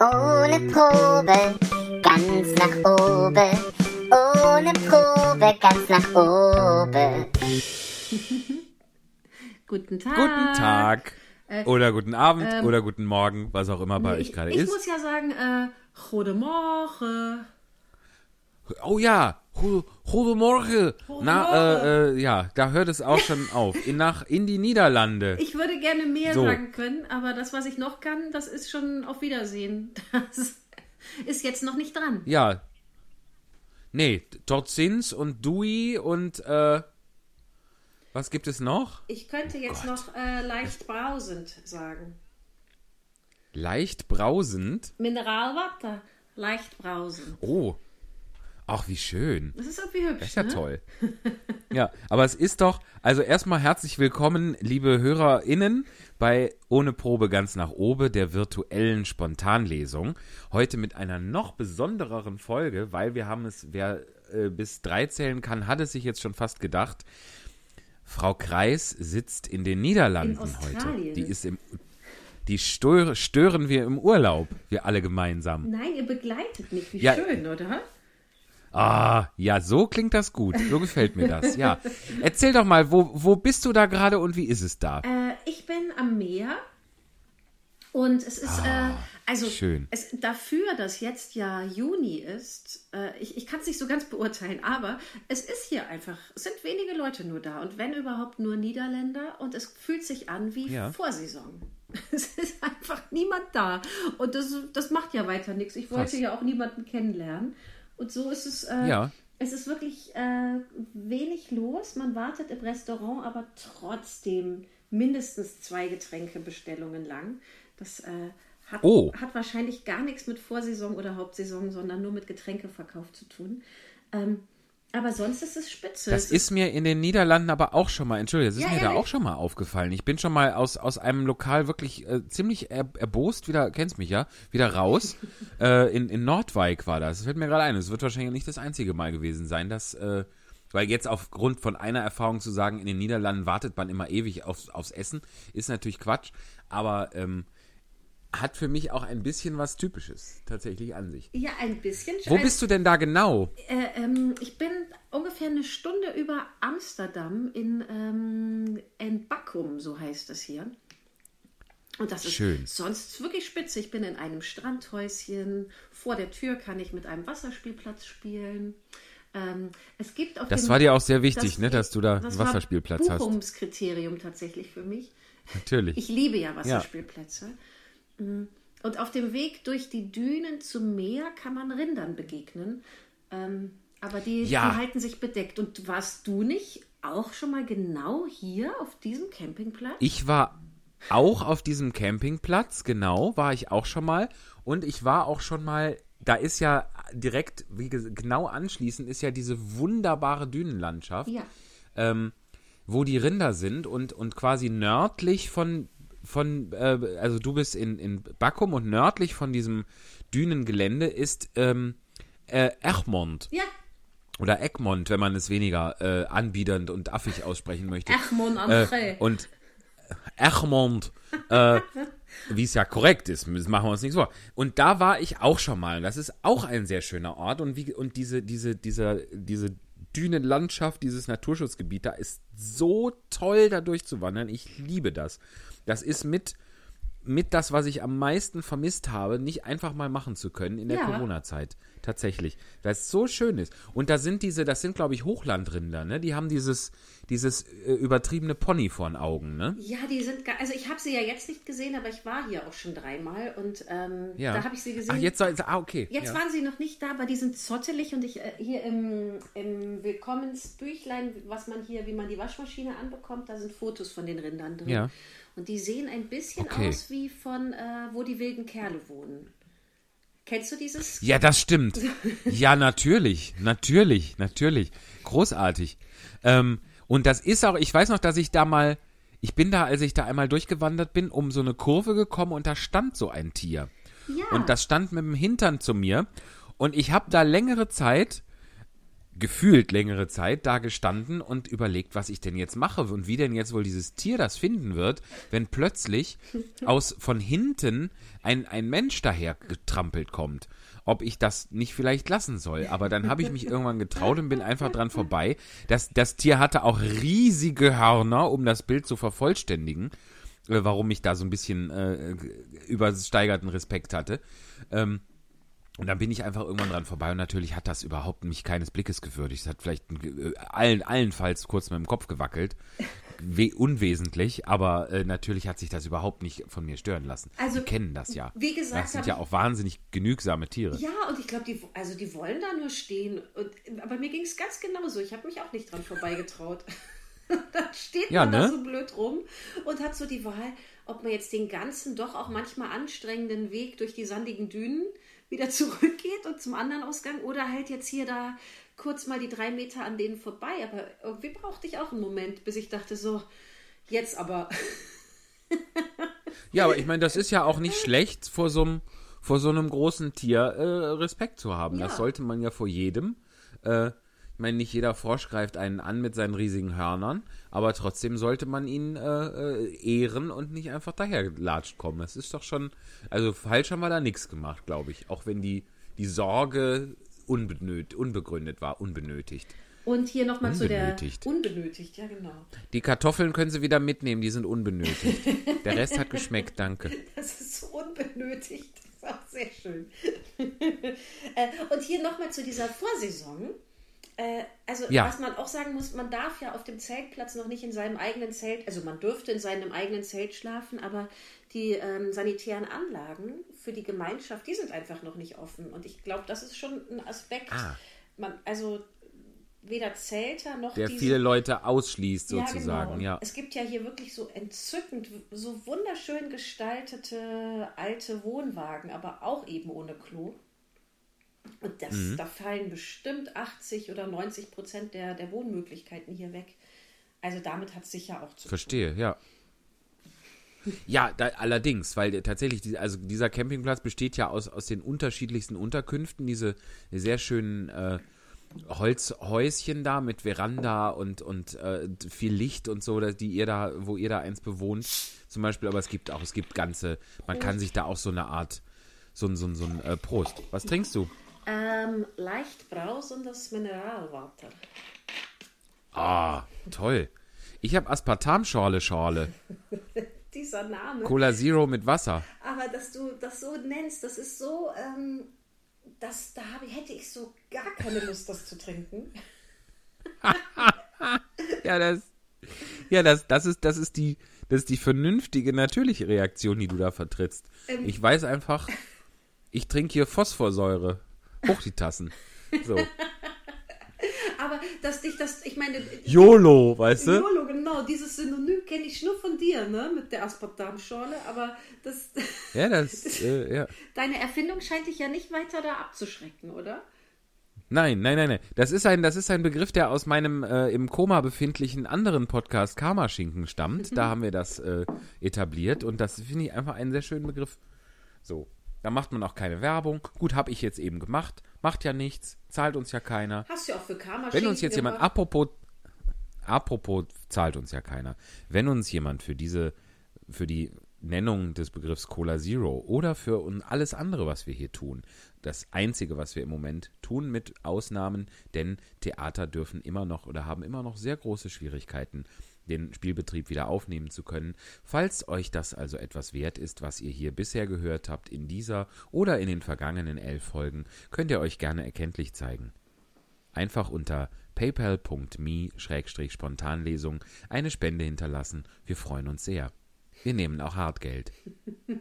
Ohne Probe, ganz nach oben. Ohne Probe, ganz nach oben. Guten Tag. Guten Tag. Äh, oder guten Abend ähm, oder guten Morgen, was auch immer bei euch gerade ich ist. muss ja sagen, äh, Goedemorgen. Oh ja, Guten Morgen. Na, äh, äh, ja, da hört es auch schon auf. In, nach, in die Niederlande. Ich würde gerne mehr So. sagen können, aber das, was ich noch kann, das ist schon auf Wiedersehen. Das ist jetzt noch nicht dran. Ja. Nee, Totzins und Dui und, äh, was gibt es noch? Ich könnte jetzt noch äh, leicht brausend sagen. Leicht brausend. Mineralwasser, leicht brausend. Oh. Ach, wie schön. Das ist irgendwie hübsch. Das ist ja ne? toll. Ja, aber es ist doch, also erstmal herzlich willkommen, liebe HörerInnen, bei Ohne Probe ganz nach oben, der virtuellen Spontanlesung. Heute mit einer noch besondereren Folge, weil wir haben es, wer äh, bis drei zählen kann, hat es sich jetzt schon fast gedacht. Frau Kreis sitzt in den Niederlanden In heute. Die ist im, die störe, stören wir im Urlaub, wir alle gemeinsam. Nein, ihr begleitet mich. Wie Ja. schön, oder? Ah, ja, so klingt das gut. So gefällt mir das, ja. Erzähl doch mal, wo, wo bist du da gerade und wie ist es da? Äh, ich bin am Meer und es ist, äh, also Ah, schön. Es, dafür, dass jetzt ja Juni ist, äh, ich, ich kann es nicht so ganz beurteilen, aber es ist hier einfach, es sind wenige Leute nur da und wenn überhaupt nur Niederländer und es fühlt sich an wie Ja. Vorsaison. Es ist einfach niemand da und das, das macht ja weiter nichts. Ich wollte Krass. ja auch niemanden kennenlernen und so ist es. Äh, Ja. Es ist wirklich äh, wenig los. Man wartet im Restaurant, aber trotzdem mindestens zwei Getränkebestellungen lang. Das äh, hat, Oh. hat wahrscheinlich gar nichts mit Vorsaison oder Hauptsaison, sondern nur mit Getränkeverkauf zu tun. Ähm, aber sonst ist es spitze. Das ist mir in den Niederlanden aber auch schon mal, entschuldige, das ist Ja, mir da ehrlich? auch schon mal aufgefallen. Ich bin schon mal aus, aus einem Lokal wirklich äh, ziemlich er, erbost, wieder, kennst mich ja, wieder raus. äh, in, in Nordwijk war das. Das fällt mir gerade ein. Es wird wahrscheinlich nicht das einzige Mal gewesen sein, dass, äh, weil jetzt aufgrund von einer Erfahrung zu sagen, in den Niederlanden wartet man immer ewig aufs, aufs Essen, ist natürlich Quatsch. Aber ähm, hat für mich auch ein bisschen was Typisches tatsächlich an sich. ja, ein bisschen. Wo bist du denn da genau? Äh, ähm, ich bin ungefähr eine Stunde über Amsterdam in, ähm, in Bakkum, so heißt es hier. Und das ist Schön. sonst wirklich spitze. Ich bin in einem Strandhäuschen. Vor der Tür kann ich mit einem Wasserspielplatz spielen. Ähm, es gibt auf Das war dir auch sehr wichtig, das- ne, dass du da das einen war Wasserspielplatz hast. Bochumskriterium tatsächlich für mich. Natürlich. Ich liebe ja Wasserspielplätze. Mm. Und auf dem Weg durch die Dünen zum Meer kann man Rindern begegnen. Ähm, aber die, Ja. die halten sich bedeckt. Und warst du nicht auch schon mal genau hier auf diesem Campingplatz? Ich war auch auf diesem Campingplatz, genau, war ich auch schon mal. Und ich war auch schon mal, da ist ja direkt, wie ges- genau anschließend, ist ja diese wunderbare Dünenlandschaft, ja. ähm, wo die Rinder sind und, und quasi nördlich von, von äh, also du bist in, in Bakkum und nördlich von diesem Dünengelände ist ähm, äh, Egmond Ja, oder Egmont, wenn man es weniger äh, anbiedernd und affig aussprechen möchte. Egmont am Äh, und Egmont, äh, wie es ja korrekt ist, machen wir uns nichts vor. Und da war ich auch schon mal. Das ist auch ein sehr schöner Ort. Und, wie, und diese, diese, dieser, diese Dünenlandschaft, dieses Naturschutzgebiet, da ist so toll, da durchzuwandern. Ich liebe das. Das ist mit, mit das, was ich am meisten vermisst habe, nicht einfach mal machen zu können in der Ja. Corona-Zeit. Tatsächlich. Weil es so schön ist. Und da sind diese, das sind, glaube ich, Hochlandrinder, ne? Die haben dieses, dieses äh, übertriebene Pony vor den Augen, ne? Ja, die sind, also ich habe sie ja jetzt nicht gesehen, aber ich war hier auch schon dreimal und ähm, Ja. da habe ich sie gesehen. Ach, jetzt soll, ah, okay. Jetzt ja. waren sie noch nicht da, aber die sind zottelig und ich äh, hier im, im Willkommensbüchlein, was man hier, wie man die Waschmaschine anbekommt, da sind Fotos von den Rindern drin. Ja. Und die sehen ein bisschen Okay. aus wie von, äh, wo die wilden Kerle wohnen. Kennst du dieses? Ja, das stimmt. Ja, natürlich, natürlich, natürlich. Großartig. Ähm, und das ist auch, ich weiß noch, dass ich da mal, ich bin da, als ich da einmal durchgewandert bin, um so eine Kurve gekommen und da stand so ein Tier. Ja. Und das stand mit dem Hintern zu mir. Und ich habe da längere Zeit gefühlt längere Zeit da gestanden und überlegt, was ich denn jetzt mache und wie denn jetzt wohl dieses Tier das finden wird, wenn plötzlich aus von hinten ein, ein Mensch daher getrampelt kommt. Ob ich das nicht vielleicht lassen soll. Aber dann habe ich mich irgendwann getraut und bin einfach dran vorbei. Das, das Tier hatte auch riesige Hörner, um das Bild zu vervollständigen, äh, warum ich da so ein bisschen äh, übersteigerten Respekt hatte. Ähm, und dann bin ich einfach irgendwann dran vorbei und natürlich hat das überhaupt mich keines Blickes gewürdigt. Es hat vielleicht äh, allen, allenfalls kurz mit dem Kopf gewackelt. We unwesentlich, aber äh, natürlich hat sich das überhaupt nicht von mir stören lassen. Also, die kennen das ja. wie gesagt, das sind ja auch wahnsinnig genügsame Tiere. Ja, und ich glaube, die, also die wollen da nur stehen. Und, aber mir ging es ganz genauso. Ich habe mich auch nicht dran vorbeigetraut. da steht Ja, man da ne? so blöd rum und hat so die Wahl, ob man jetzt den ganzen, doch auch manchmal anstrengenden Weg durch die sandigen Dünen wieder zurückgeht und zum anderen Ausgang oder halt jetzt hier da kurz mal die drei Meter an denen vorbei. Aber irgendwie brauchte ich auch einen Moment, bis ich dachte so, jetzt aber. Ja, aber ich meine, das ist ja auch nicht schlecht, vor so einem, vor so einem großen Tier äh, Respekt zu haben. Ja. Das sollte man ja vor jedem. Äh, ich meine, nicht jeder Frosch greift einen an mit seinen riesigen Hörnern, aber trotzdem sollte man ihn äh, äh, ehren und nicht einfach dahergelatscht kommen. Das ist doch schon, also falsch haben wir da nichts gemacht, glaube ich. Auch wenn die, die Sorge unbenöt, unbegründet war, unbenötigt. Und hier nochmal zu der. Unbenötigt. Unbenötigt, ja, genau. Die Kartoffeln können Sie wieder mitnehmen, die sind unbenötigt. Der Rest hat geschmeckt, danke. Das ist so unbenötigt. Das ist auch sehr schön. Äh, Und hier nochmal zu dieser Vorsaison. Äh, Also, Ja. was man auch sagen muss, man darf ja auf dem Zeltplatz noch nicht in seinem eigenen Zelt, also man dürfte in seinem eigenen Zelt schlafen, aber die ähm, sanitären Anlagen für die Gemeinschaft, die sind einfach noch nicht offen. Und ich glaube, das ist schon ein Aspekt. Ah. Man, also weder Zelter noch Der diese viele Leute ausschließt, ja, sozusagen, genau. Und ja. Es gibt ja hier wirklich so entzückend, so wunderschön gestaltete alte Wohnwagen, aber auch eben ohne Klo. Und das, Mhm. da fallen bestimmt 80 oder 90 Prozent der, der Wohnmöglichkeiten hier weg. Also damit hat es sicher auch zu Verstehe, ja. Ja, da, allerdings, weil tatsächlich, die, also dieser Campingplatz besteht ja aus, aus den unterschiedlichsten Unterkünften, diese sehr schönen äh, Holzhäuschen da mit Veranda und, und äh, viel Licht und so, die ihr da, wo ihr da eins bewohnt, zum Beispiel, aber es gibt auch, es gibt ganze, man kann sich da auch so eine Art, so ein, so ein, so ein äh, Prost. Was trinkst du? Ähm, leicht brausendes Mineralwasser. Ah, toll. Ich habe Aspartamschorle Schorle. Dieser Name. Cola Zero mit Wasser. Aber dass du das so nennst, das ist so, ähm, das, da habe, hätte ich so gar keine Lust, das zu trinken. Ja, das, ja, das, das ist, das ist die, das ist die vernünftige, natürliche Reaktion, die du da vertrittst. Ähm. Ich weiß einfach, ich trinke hier Phosphorsäure. Hoch die Tassen. So. Aber dass dich das, ich meine, YOLO, weißt du? YOLO, genau, dieses Synonym kenne ich nur von dir, ne, mit der Aspartamschorle, aber das, Ja, das, äh, ja. deine Erfindung scheint dich ja nicht weiter da abzuschrecken, oder? Nein, nein, nein, nein. Das ist ein, das ist ein Begriff, der aus meinem äh, im Koma befindlichen anderen Podcast Karma-Schinken stammt. Da haben wir das äh, etabliert und das finde ich einfach einen sehr schönen Begriff. So. Da macht man auch keine Werbung. Gut, habe ich jetzt eben gemacht. Macht ja nichts. Zahlt uns ja keiner. Hast du ja auch für Karma Wenn uns jetzt jemand, gemacht. apropos, apropos, zahlt uns ja keiner. Wenn uns jemand für diese, für die Nennung des Begriffs Cola Zero oder für alles andere, was wir hier tun, das einzige, was wir im Moment tun, mit Ausnahmen, denn Theater dürfen immer noch oder haben immer noch sehr große Schwierigkeiten, den Spielbetrieb wieder aufnehmen zu können. Falls euch das also etwas wert ist, was ihr hier bisher gehört habt in dieser oder in den vergangenen elf Folgen, könnt ihr euch gerne erkenntlich zeigen einfach unter paypal.me-spontanlesung eine Spende hinterlassen. Wir freuen uns sehr. Wir nehmen auch Hartgeld.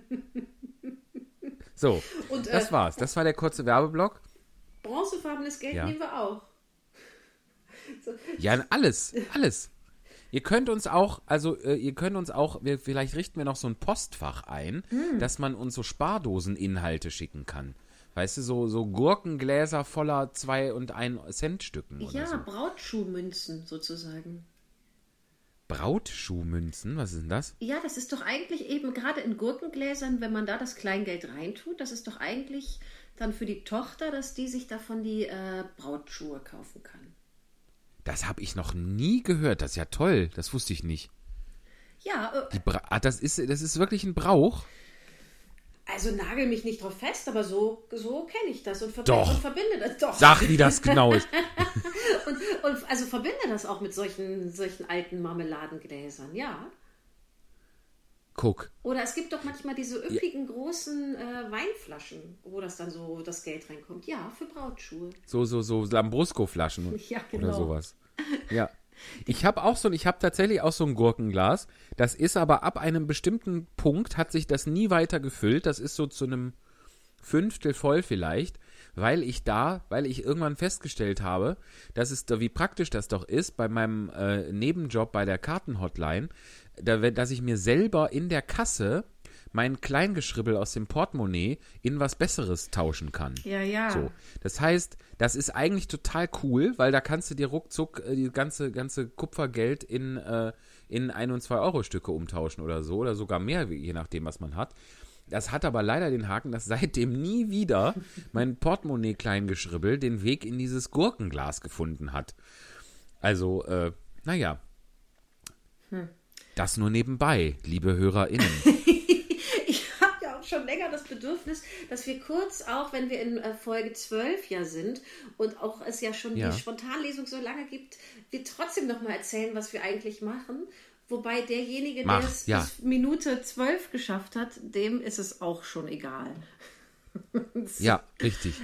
So, Und, äh, das war's. Das war der kurze Werbeblock. Bronzefarbenes Geld Ja. nehmen wir auch. So, Ja, alles, alles. Ihr könnt uns auch, also äh, ihr könnt uns auch, wir, vielleicht richten wir noch so ein Postfach ein, Hm. dass man uns so Spardoseninhalte schicken kann. Weißt du, so, so Gurkengläser voller 2 und 1 Cent Stücken oder ja, so. Brautschuhmünzen sozusagen. Brautschuhmünzen, was ist denn das? Ja, das ist doch eigentlich eben gerade in Gurkengläsern, wenn man da das Kleingeld reintut, das ist doch eigentlich dann für die Tochter, dass die sich davon die äh, Brautschuhe kaufen kann. Das habe ich noch nie gehört. Das ist ja toll. Das wusste ich nicht. Ja, äh, ah, das, ist, das ist wirklich ein Brauch. also nagel mich nicht drauf fest, aber so, so kenne ich das und, verbi Doch. und verbinde das doch. Sag, wie das genau ist. Und, und also verbinde das auch mit solchen, solchen alten Marmeladengläsern, ja. Guck. Oder es gibt doch manchmal diese üppigen großen äh, Weinflaschen, wo das dann so das Geld reinkommt. Ja, für Brautschuhe. So, so, so Lambrusco-Flaschen Ja, oder genau. sowas. Ja. Ich habe auch so ein, ich habe tatsächlich auch so ein Gurkenglas. Das ist aber ab einem bestimmten Punkt hat sich das nie weiter gefüllt. Das ist so zu einem Fünftel voll vielleicht, weil ich da, weil ich irgendwann festgestellt habe, dass es wie praktisch das doch ist, bei meinem äh, Nebenjob bei der Kartenhotline, da, wenn- dass ich mir selber in der Kasse mein Kleingeschribbel aus dem Portemonnaie in was Besseres tauschen kann. Ja, ja. So. Das heißt, das ist eigentlich total cool, weil da kannst du dir ruckzuck äh, die ganze, ganze Kupfergeld in, äh, in 1 und 2 Euro Stücke umtauschen oder so oder sogar mehr, je nachdem, was man hat. Das hat aber leider den Haken, dass seitdem nie wieder mein Portemonnaie-Kleingeschribbel den Weg in dieses Gurkenglas gefunden hat. Also, äh, naja. Das nur nebenbei, liebe HörerInnen. Ich habe ja auch schon länger das Bedürfnis, dass wir kurz, auch wenn wir in äh, Folge 12 ja sind und auch es ja schon Ja. die Spontanlesung so lange gibt, wir trotzdem nochmal erzählen, was wir eigentlich machen. Wobei derjenige, Mach, der es ja. bis Minute 12 geschafft hat, dem ist es auch schon egal. Ja, richtig.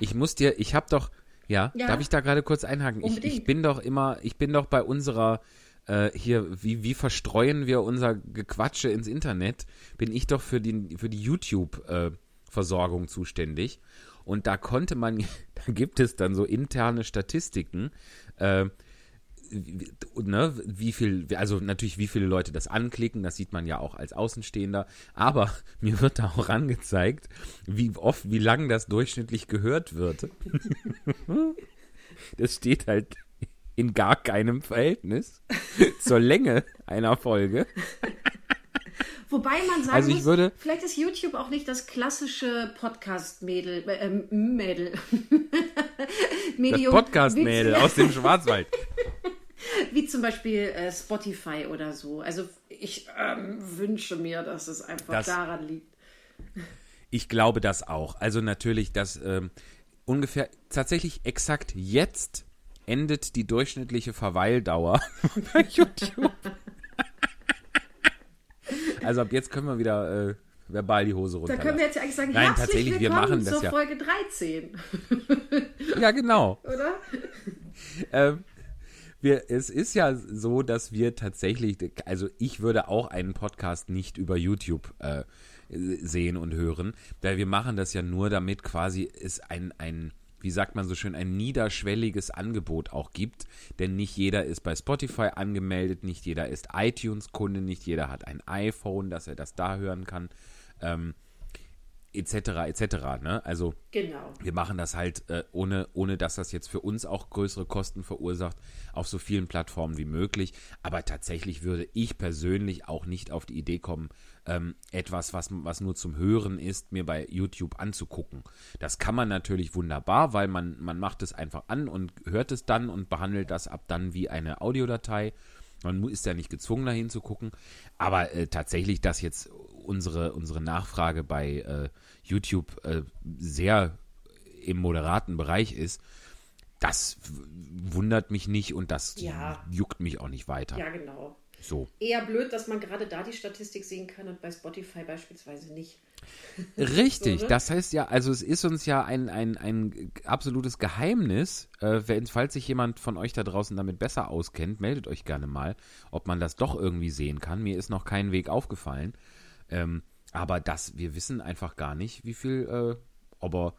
ich muss dir, ich habe doch, ja, Ja. darf ich da gerade kurz einhaken? Ich, ich bin doch immer, ich bin doch bei unserer, äh, hier, wie, wie verstreuen wir unser Gequatsche ins Internet, bin ich doch für die, für die YouTube-Versorgung zuständig. Und da konnte man, da gibt es dann so interne Statistiken, äh, ne, wie viel, also natürlich, wie viele Leute das anklicken, das sieht man ja auch als Außenstehender, aber mir wird da auch angezeigt, wie oft, wie lang das durchschnittlich gehört wird. Das steht halt in gar keinem Verhältnis zur Länge einer Folge. Wobei man sagen Also ich muss, würde- vielleicht ist YouTube auch nicht das klassische Podcast-Mädel, äh, ähm, Mädel. Das Medium, Podcast-Mädel wie, aus dem Schwarzwald. wie zum Beispiel äh, Spotify oder so. Also ich ähm, wünsche mir, dass es einfach Das- daran liegt. Ich glaube das auch. Also natürlich, dass ähm, ungefähr tatsächlich exakt jetzt endet die durchschnittliche Verweildauer bei YouTube. also ab jetzt können wir wieder äh, verbal die Hose Da runterlassen. können wir jetzt ja eigentlich sagen, Nein, tatsächlich, wir machen das zur ja. Folge 13, Ja, genau. oder? ähm, wir, es ist ja so, dass wir tatsächlich, also ich würde auch einen Podcast nicht über YouTube äh, sehen und hören, weil wir machen das ja nur, damit quasi es ein, ein, wie sagt man so schön, ein niederschwelliges Angebot auch gibt. Denn nicht jeder ist bei Spotify angemeldet, nicht jeder ist iTunes-Kunde, nicht jeder hat ein iPhone, dass er das da hören kann, ähm, etc. etc. Ne? Also Genau. wir machen das halt äh, ohne, ohne dass das jetzt für uns auch größere Kosten verursacht, auf so vielen Plattformen wie möglich. Aber tatsächlich würde ich persönlich auch nicht auf die Idee kommen, ähm, etwas, was, was nur zum Hören ist, mir bei YouTube anzugucken. Das kann man natürlich wunderbar, weil man, man macht es einfach an und hört es dann und behandelt das ab dann wie eine Audiodatei. Man ist ja nicht gezwungen, da hinzugucken. Aber äh, tatsächlich, dass jetzt unsere, unsere Nachfrage bei äh, YouTube äh, sehr im moderaten Bereich ist, das wundert mich nicht und das Ja. juckt mich auch nicht weiter. Ja, genau. So. Eher blöd, dass man gerade da die Statistik sehen kann und bei Spotify beispielsweise nicht. Richtig, So, ne? das heißt ja, also es ist uns ja ein, ein, ein absolutes Geheimnis, äh, wenn, falls sich jemand von euch da draußen damit besser auskennt, meldet euch gerne mal, ob man das doch irgendwie sehen kann. Mir ist noch kein Weg aufgefallen. Ähm, aber das, wir wissen einfach gar nicht, wie viel, äh, aber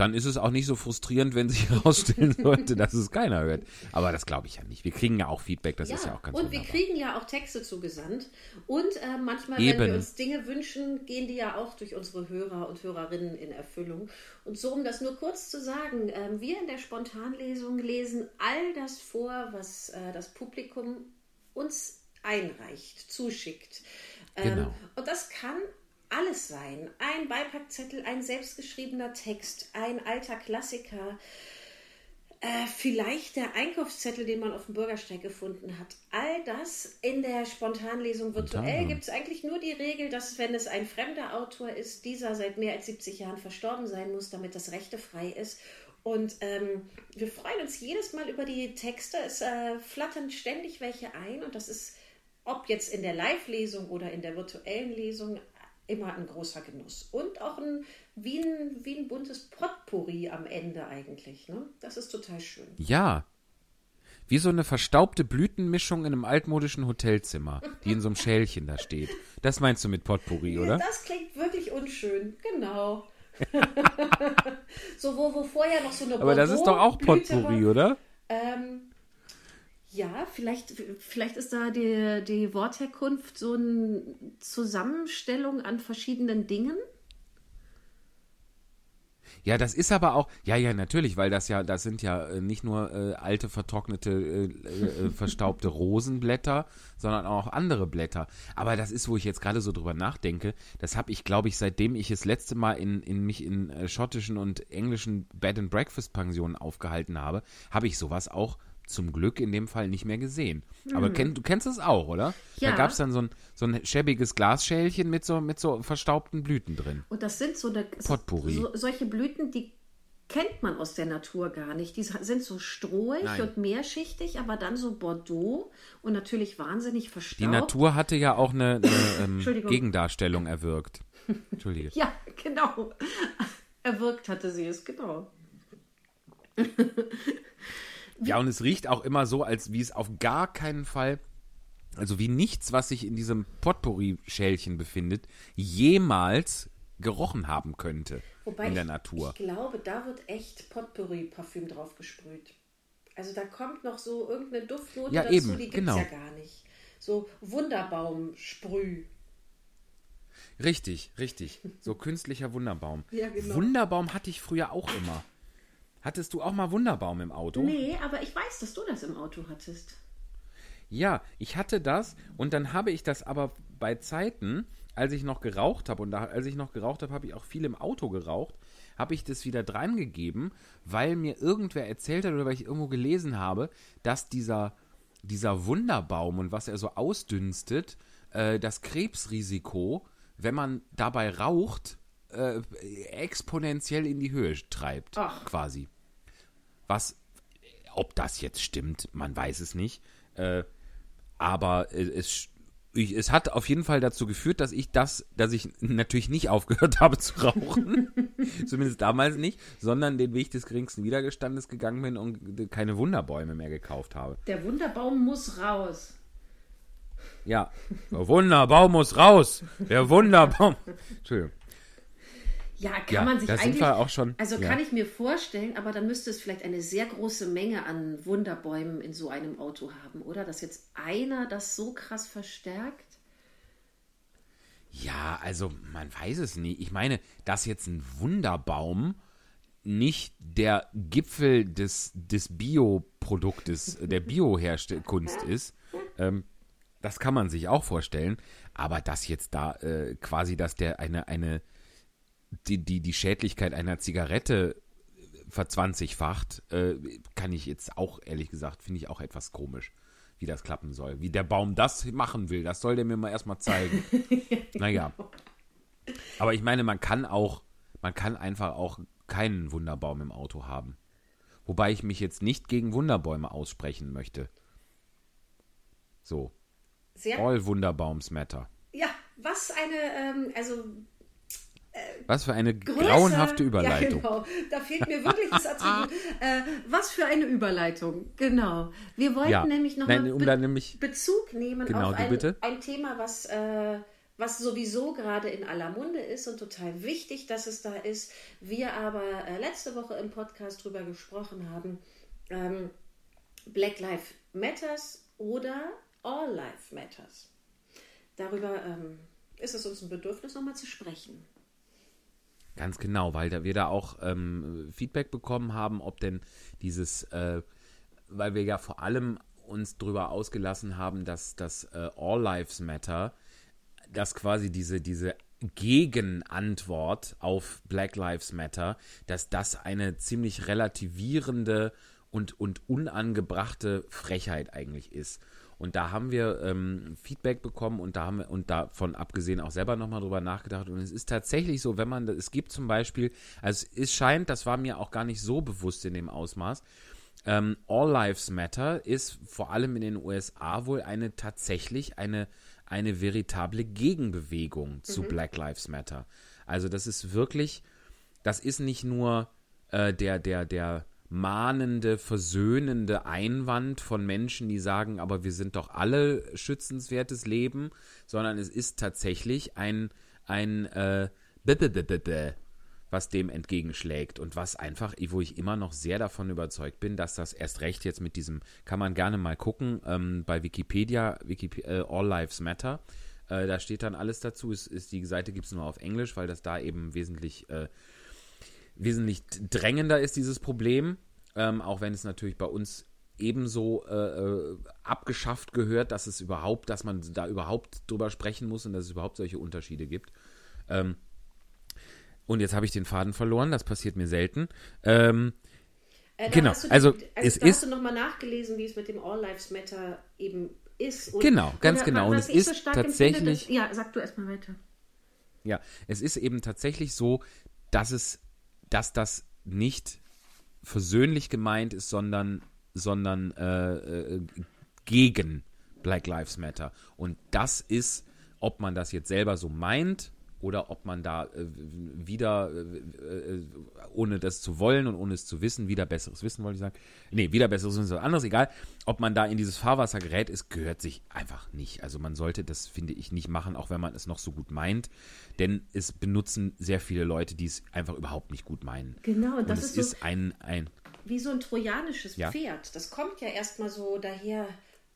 dann ist es auch nicht so frustrierend, wenn sich herausstellen sollte, dass es keiner hört. Aber das glaube ich ja nicht. Wir kriegen ja auch Feedback, das ist ja auch ganz und wir wunderbar. kriegen ja auch Texte zugesandt. Und äh, manchmal, wenn Eben. wir uns Dinge wünschen, gehen die ja auch durch unsere Hörer und Hörerinnen in Erfüllung. Und so, um das nur kurz zu sagen, ähm, wir in der Spontanlesung lesen all das vor, was äh, das Publikum uns einreicht, zuschickt. Ähm, Genau. und das kann alles sein. Ein Beipackzettel, ein selbstgeschriebener Text, ein alter Klassiker, äh, vielleicht der Einkaufszettel, den man auf dem Bürgersteig gefunden hat. All das in der Spontanlesung virtuell gibt es eigentlich nur die Regel, dass wenn es ein fremder Autor ist, dieser seit mehr als 70 Jahren verstorben sein muss, damit das Rechte frei ist. Und ähm, wir freuen uns jedes Mal über die Texte. Es äh, flattern ständig welche ein und das ist, ob jetzt in der Live-Lesung oder in der virtuellen Lesung, immer ein großer Genuss. Und auch ein, wie, ein, wie ein buntes Potpourri am Ende eigentlich. Ne? Das ist total schön. Ja. Wie so eine verstaubte Blütenmischung in einem altmodischen Hotelzimmer, die in so einem Schälchen da steht. Das meinst du mit Potpourri, oder? Das klingt wirklich unschön, genau. so, wo, wo vorher noch so eine Aber das ist doch auch Potpourri, war. oder? Ähm, ja, vielleicht, vielleicht ist da die, die Wortherkunft so eine Zusammenstellung an verschiedenen Dingen. Ja, das ist aber auch, ja, ja, natürlich, weil das ja, das sind ja äh, nicht nur äh, alte, vertrocknete, äh, äh, äh, verstaubte Rosenblätter, sondern auch andere Blätter. Aber das ist, wo ich jetzt gerade so drüber nachdenke, das habe ich, glaube ich, seitdem ich das letzte Mal in, in mich in schottischen und englischen Bed and Breakfast Pensionen aufgehalten habe, habe ich sowas auch zum Glück in dem Fall nicht mehr gesehen. Aber kenn, du kennst das auch, oder? Ja. Da gab es dann so ein, so ein schäbiges Glasschälchen mit so, mit so verstaubten Blüten drin. Und das sind so, eine, Potpourri. so solche Blüten, die kennt man aus der Natur gar nicht. Die sind so strohig Nein. und mehrschichtig, aber dann so Bordeaux und natürlich wahnsinnig verstaubt. Die Natur hatte ja auch eine, eine ähm. Gegendarstellung erwirkt. Entschuldige. Ja, genau. Erwirkt hatte sie es, genau. Ja, und es riecht auch immer so, als wie es auf gar keinen Fall, also wie nichts, was sich in diesem Potpourri-Schälchen befindet, jemals gerochen haben könnte Wobei in der ich, Natur. ich glaube, da wird echt Potpourri-Parfüm drauf gesprüht. Also da kommt noch so irgendeine Duftnote Ja, dazu, eben, die gibt es genau. ja gar nicht. So Wunderbaum-Sprüh. Richtig, richtig. So künstlicher Wunderbaum. Ja, genau. Wunderbaum hatte ich früher auch immer. Hattest du auch mal Wunderbaum im Auto? Nee, aber ich weiß, dass du das im Auto hattest. Ja, ich hatte das und dann habe ich das aber bei Zeiten, als ich noch geraucht habe, und da, als ich noch geraucht habe, habe ich auch viel im Auto geraucht, habe ich das wieder dran gegeben, weil mir irgendwer erzählt hat oder weil ich irgendwo gelesen habe, dass dieser, dieser Wunderbaum und was er so ausdünstet, äh, das Krebsrisiko, wenn man dabei raucht, äh, exponentiell in die Höhe treibt, Ach. quasi. Was, ob das jetzt stimmt, man weiß es nicht. Äh, aber es, ich, es hat auf jeden Fall dazu geführt, dass ich das, dass ich natürlich nicht aufgehört habe zu rauchen, zumindest damals nicht, sondern den Weg des geringsten Widerstandes gegangen bin und keine Wunderbäume mehr gekauft habe. Der Wunderbaum muss raus. Ja, der Wunderbaum muss raus. Der Wunderbaum. Entschuldigung. Ja, kann Ja, man sich eigentlich. auch schon- Also ja. kann ich mir vorstellen, aber dann müsste es vielleicht eine sehr große Menge an Wunderbäumen in so einem Auto haben, oder? Dass jetzt einer das so krass verstärkt. Ja, also man weiß es nie. Ich meine, dass jetzt ein Wunderbaum nicht der Gipfel des, des Bioproduktes, der Bioherstellkunst ist, ähm, das kann man sich auch vorstellen. Aber dass jetzt da äh, quasi, dass der eine, eine, die, die, die Schädlichkeit einer Zigarette verzwanzigfacht, äh, kann ich jetzt auch, ehrlich gesagt, finde ich auch etwas komisch, wie das klappen soll. Wie der Baum das machen will, das soll der mir mal erstmal zeigen. naja. Aber ich meine, man kann auch, man kann einfach auch keinen Wunderbaum im Auto haben. Wobei ich mich jetzt nicht gegen Wunderbäume aussprechen möchte. So. Sehr. All Wunderbaums matter. Ja, was eine, ähm, also Was für eine größer, grauenhafte Überleitung. Ja, genau. Da fehlt mir wirklich das Attribut. äh, was für eine Überleitung, genau. Wir wollten Ja. nämlich noch Nein, mal um Be- nämlich- Bezug nehmen Genau, auf ein, ein Thema, was, äh, was sowieso gerade in aller Munde ist und total wichtig, dass es da ist. Wir aber äh, letzte Woche im Podcast drüber gesprochen haben. Ähm, Black Lives Matters oder All Life Matters. Darüber ähm, ist es uns ein Bedürfnis, nochmal zu sprechen. Ganz genau, weil da wir da auch ähm, Feedback bekommen haben, ob denn dieses, äh, weil wir ja vor allem uns darüber ausgelassen haben, dass das äh, All Lives Matter, dass quasi diese, diese Gegenantwort auf Black Lives Matter, dass das eine ziemlich relativierende und, und unangebrachte Frechheit eigentlich ist. Und da haben wir ähm, Feedback bekommen und da haben wir, und davon abgesehen auch selber nochmal drüber nachgedacht. Und es ist tatsächlich so, wenn man, es gibt zum Beispiel, also es scheint, das war mir auch gar nicht so bewusst in dem Ausmaß, ähm, All Lives Matter ist vor allem in den USA wohl eine tatsächlich eine, eine veritable Gegenbewegung zu mhm. Black Lives Matter. Also das ist wirklich, das ist nicht nur äh, der, der, der mahnende, versöhnende Einwand von Menschen, die sagen, aber wir sind doch alle schützenswertes Leben, sondern es ist tatsächlich ein, ein äh, was dem entgegenschlägt und was einfach, wo ich immer noch sehr davon überzeugt bin, dass das erst recht jetzt mit diesem, kann man gerne mal gucken, ähm, bei Wikipedia, Wikip äh, All Lives Matter, äh, da steht dann alles dazu, ist, ist die Seite gibt es nur auf Englisch, weil das da eben wesentlich äh, wesentlich drängender ist, dieses Problem. Ähm, auch wenn es natürlich bei uns ebenso äh, äh, abgeschafft gehört, dass es überhaupt, dass man da überhaupt drüber sprechen muss und dass es überhaupt solche Unterschiede gibt. Ähm, und jetzt habe ich den Faden verloren, das passiert mir selten. Ähm, äh, genau, die, also, also es da ist. Hast du nochmal nachgelesen, wie es mit dem All Lives Matter eben ist? Und, genau, ganz oder, genau. Und es ist so tatsächlich. Das, ja, sag du erstmal weiter. Ja, es ist eben tatsächlich so, dass es dass das nicht versöhnlich gemeint ist, sondern, sondern äh, äh, gegen Black Lives Matter. Und das ist, ob man das jetzt selber so meint oder ob man da äh, wieder, äh, äh, ohne das zu wollen und ohne es zu wissen, wieder besseres Wissen, wollte ich sagen. Nee, wieder besseres Wissen ist was anderes, egal. Ob man da in dieses Fahrwasser gerät, es gehört sich einfach nicht. Also man sollte das, finde ich, nicht machen, auch wenn man es noch so gut meint. Denn es benutzen sehr viele Leute, die es einfach überhaupt nicht gut meinen. Genau, und das es ist, so ist ein, ein. Wie so ein trojanisches Ja. Pferd. Das kommt ja erstmal so daher.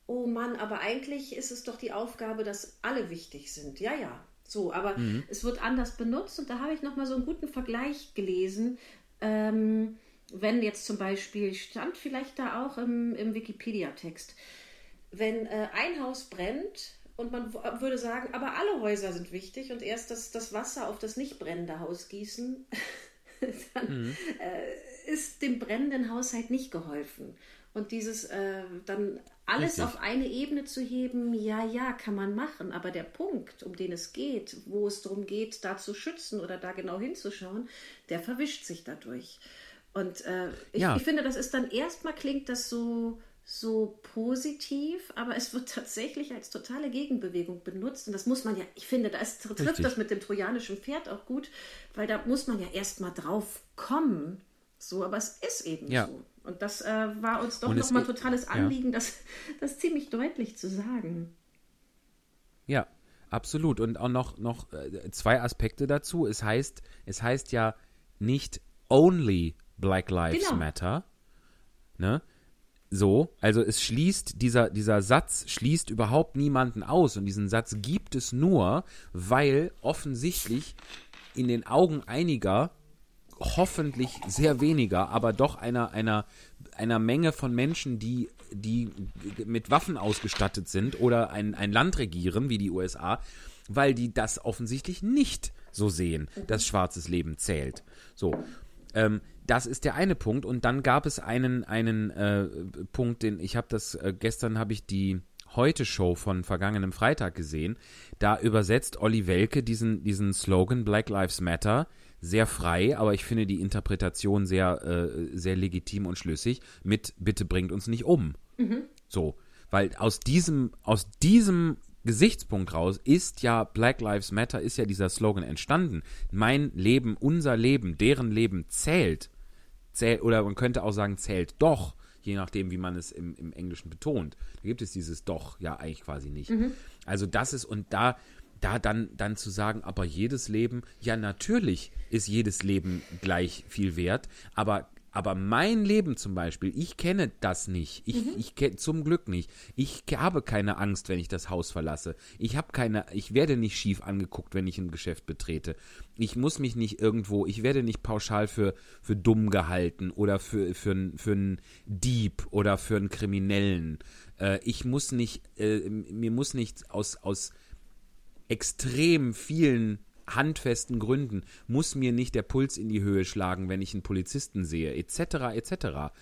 Oh Mann, aber eigentlich ist es doch die Aufgabe, dass alle wichtig sind. Ja, ja, so, aber Mhm. es wird anders benutzt und da habe ich nochmal so einen guten Vergleich gelesen. Ähm, wenn jetzt zum Beispiel, stand vielleicht da auch im, im Wikipedia-Text, wenn äh, ein Haus brennt und man würde sagen, aber alle Häuser sind wichtig und erst das, das Wasser auf das nicht brennende Haus gießen, dann äh, ist dem brennenden Haus halt nicht geholfen. Und dieses äh, dann alles Richtig. auf eine Ebene zu heben, ja, ja, kann man machen. Aber der Punkt, um den es geht, wo es darum geht, da zu schützen oder da genau hinzuschauen, der verwischt sich dadurch. Und äh, ich, Ja. ich finde, das ist dann erstmal klingt das so, so positiv, aber es wird tatsächlich als totale Gegenbewegung benutzt. Und das muss man ja, ich finde, das trifft Richtig. das mit dem trojanischen Pferd auch gut, weil da muss man ja erstmal drauf kommen. So, aber es ist eben Ja. so. Und das äh, war uns doch nochmal totales ja. Anliegen, das, das ziemlich deutlich zu sagen. Ja, absolut. Und auch noch, noch äh, zwei Aspekte dazu. Es heißt, es heißt ja nicht only Black Lives Genau. Matter. Ne? So, also es schließt, dieser, dieser Satz schließt überhaupt niemanden aus. Und diesen Satz gibt es nur, weil offensichtlich in den Augen einiger hoffentlich sehr weniger, aber doch einer, einer, einer Menge von Menschen, die, die mit Waffen ausgestattet sind oder ein, ein Land regieren, wie die USA, weil die das offensichtlich nicht so sehen, dass schwarzes Leben zählt. So. Ähm, das ist der eine Punkt. Und dann gab es einen, einen äh, Punkt, den ich habe das, äh, gestern habe ich die Heute-Show von vergangenem Freitag gesehen. Da übersetzt Olli Welke diesen, diesen Slogan Black Lives Matter sehr frei, aber ich finde die Interpretation sehr, äh, sehr legitim und schlüssig mit Bitte bringt uns nicht um. So, weil aus diesem, aus diesem Gesichtspunkt raus ist ja Black Lives Matter, ist ja dieser Slogan entstanden. Mein Leben, unser Leben, deren Leben zählt. zählt oder man könnte auch sagen, zählt doch, je nachdem, wie man es im, im Englischen betont. Da gibt es dieses doch ja eigentlich quasi nicht. Also das ist, und da, da dann, dann zu sagen, aber jedes Leben, ja natürlich ist jedes Leben gleich viel wert, aber Aber mein Leben zum Beispiel, ich kenne das nicht. Ich, ich kenne zum Glück nicht. Ich habe keine Angst, wenn ich das Haus verlasse. Ich habe keine, ich werde nicht schief angeguckt, wenn ich ein Geschäft betrete. Ich muss mich nicht irgendwo, ich werde nicht pauschal für, für dumm gehalten oder für, für, für einen Dieb oder für einen Kriminellen. Äh, ich muss nicht, äh, mir muss nicht aus, aus extrem vielen handfesten Gründen muss mir nicht der Puls in die Höhe schlagen, wenn ich einen Polizisten sehe, etc., etc.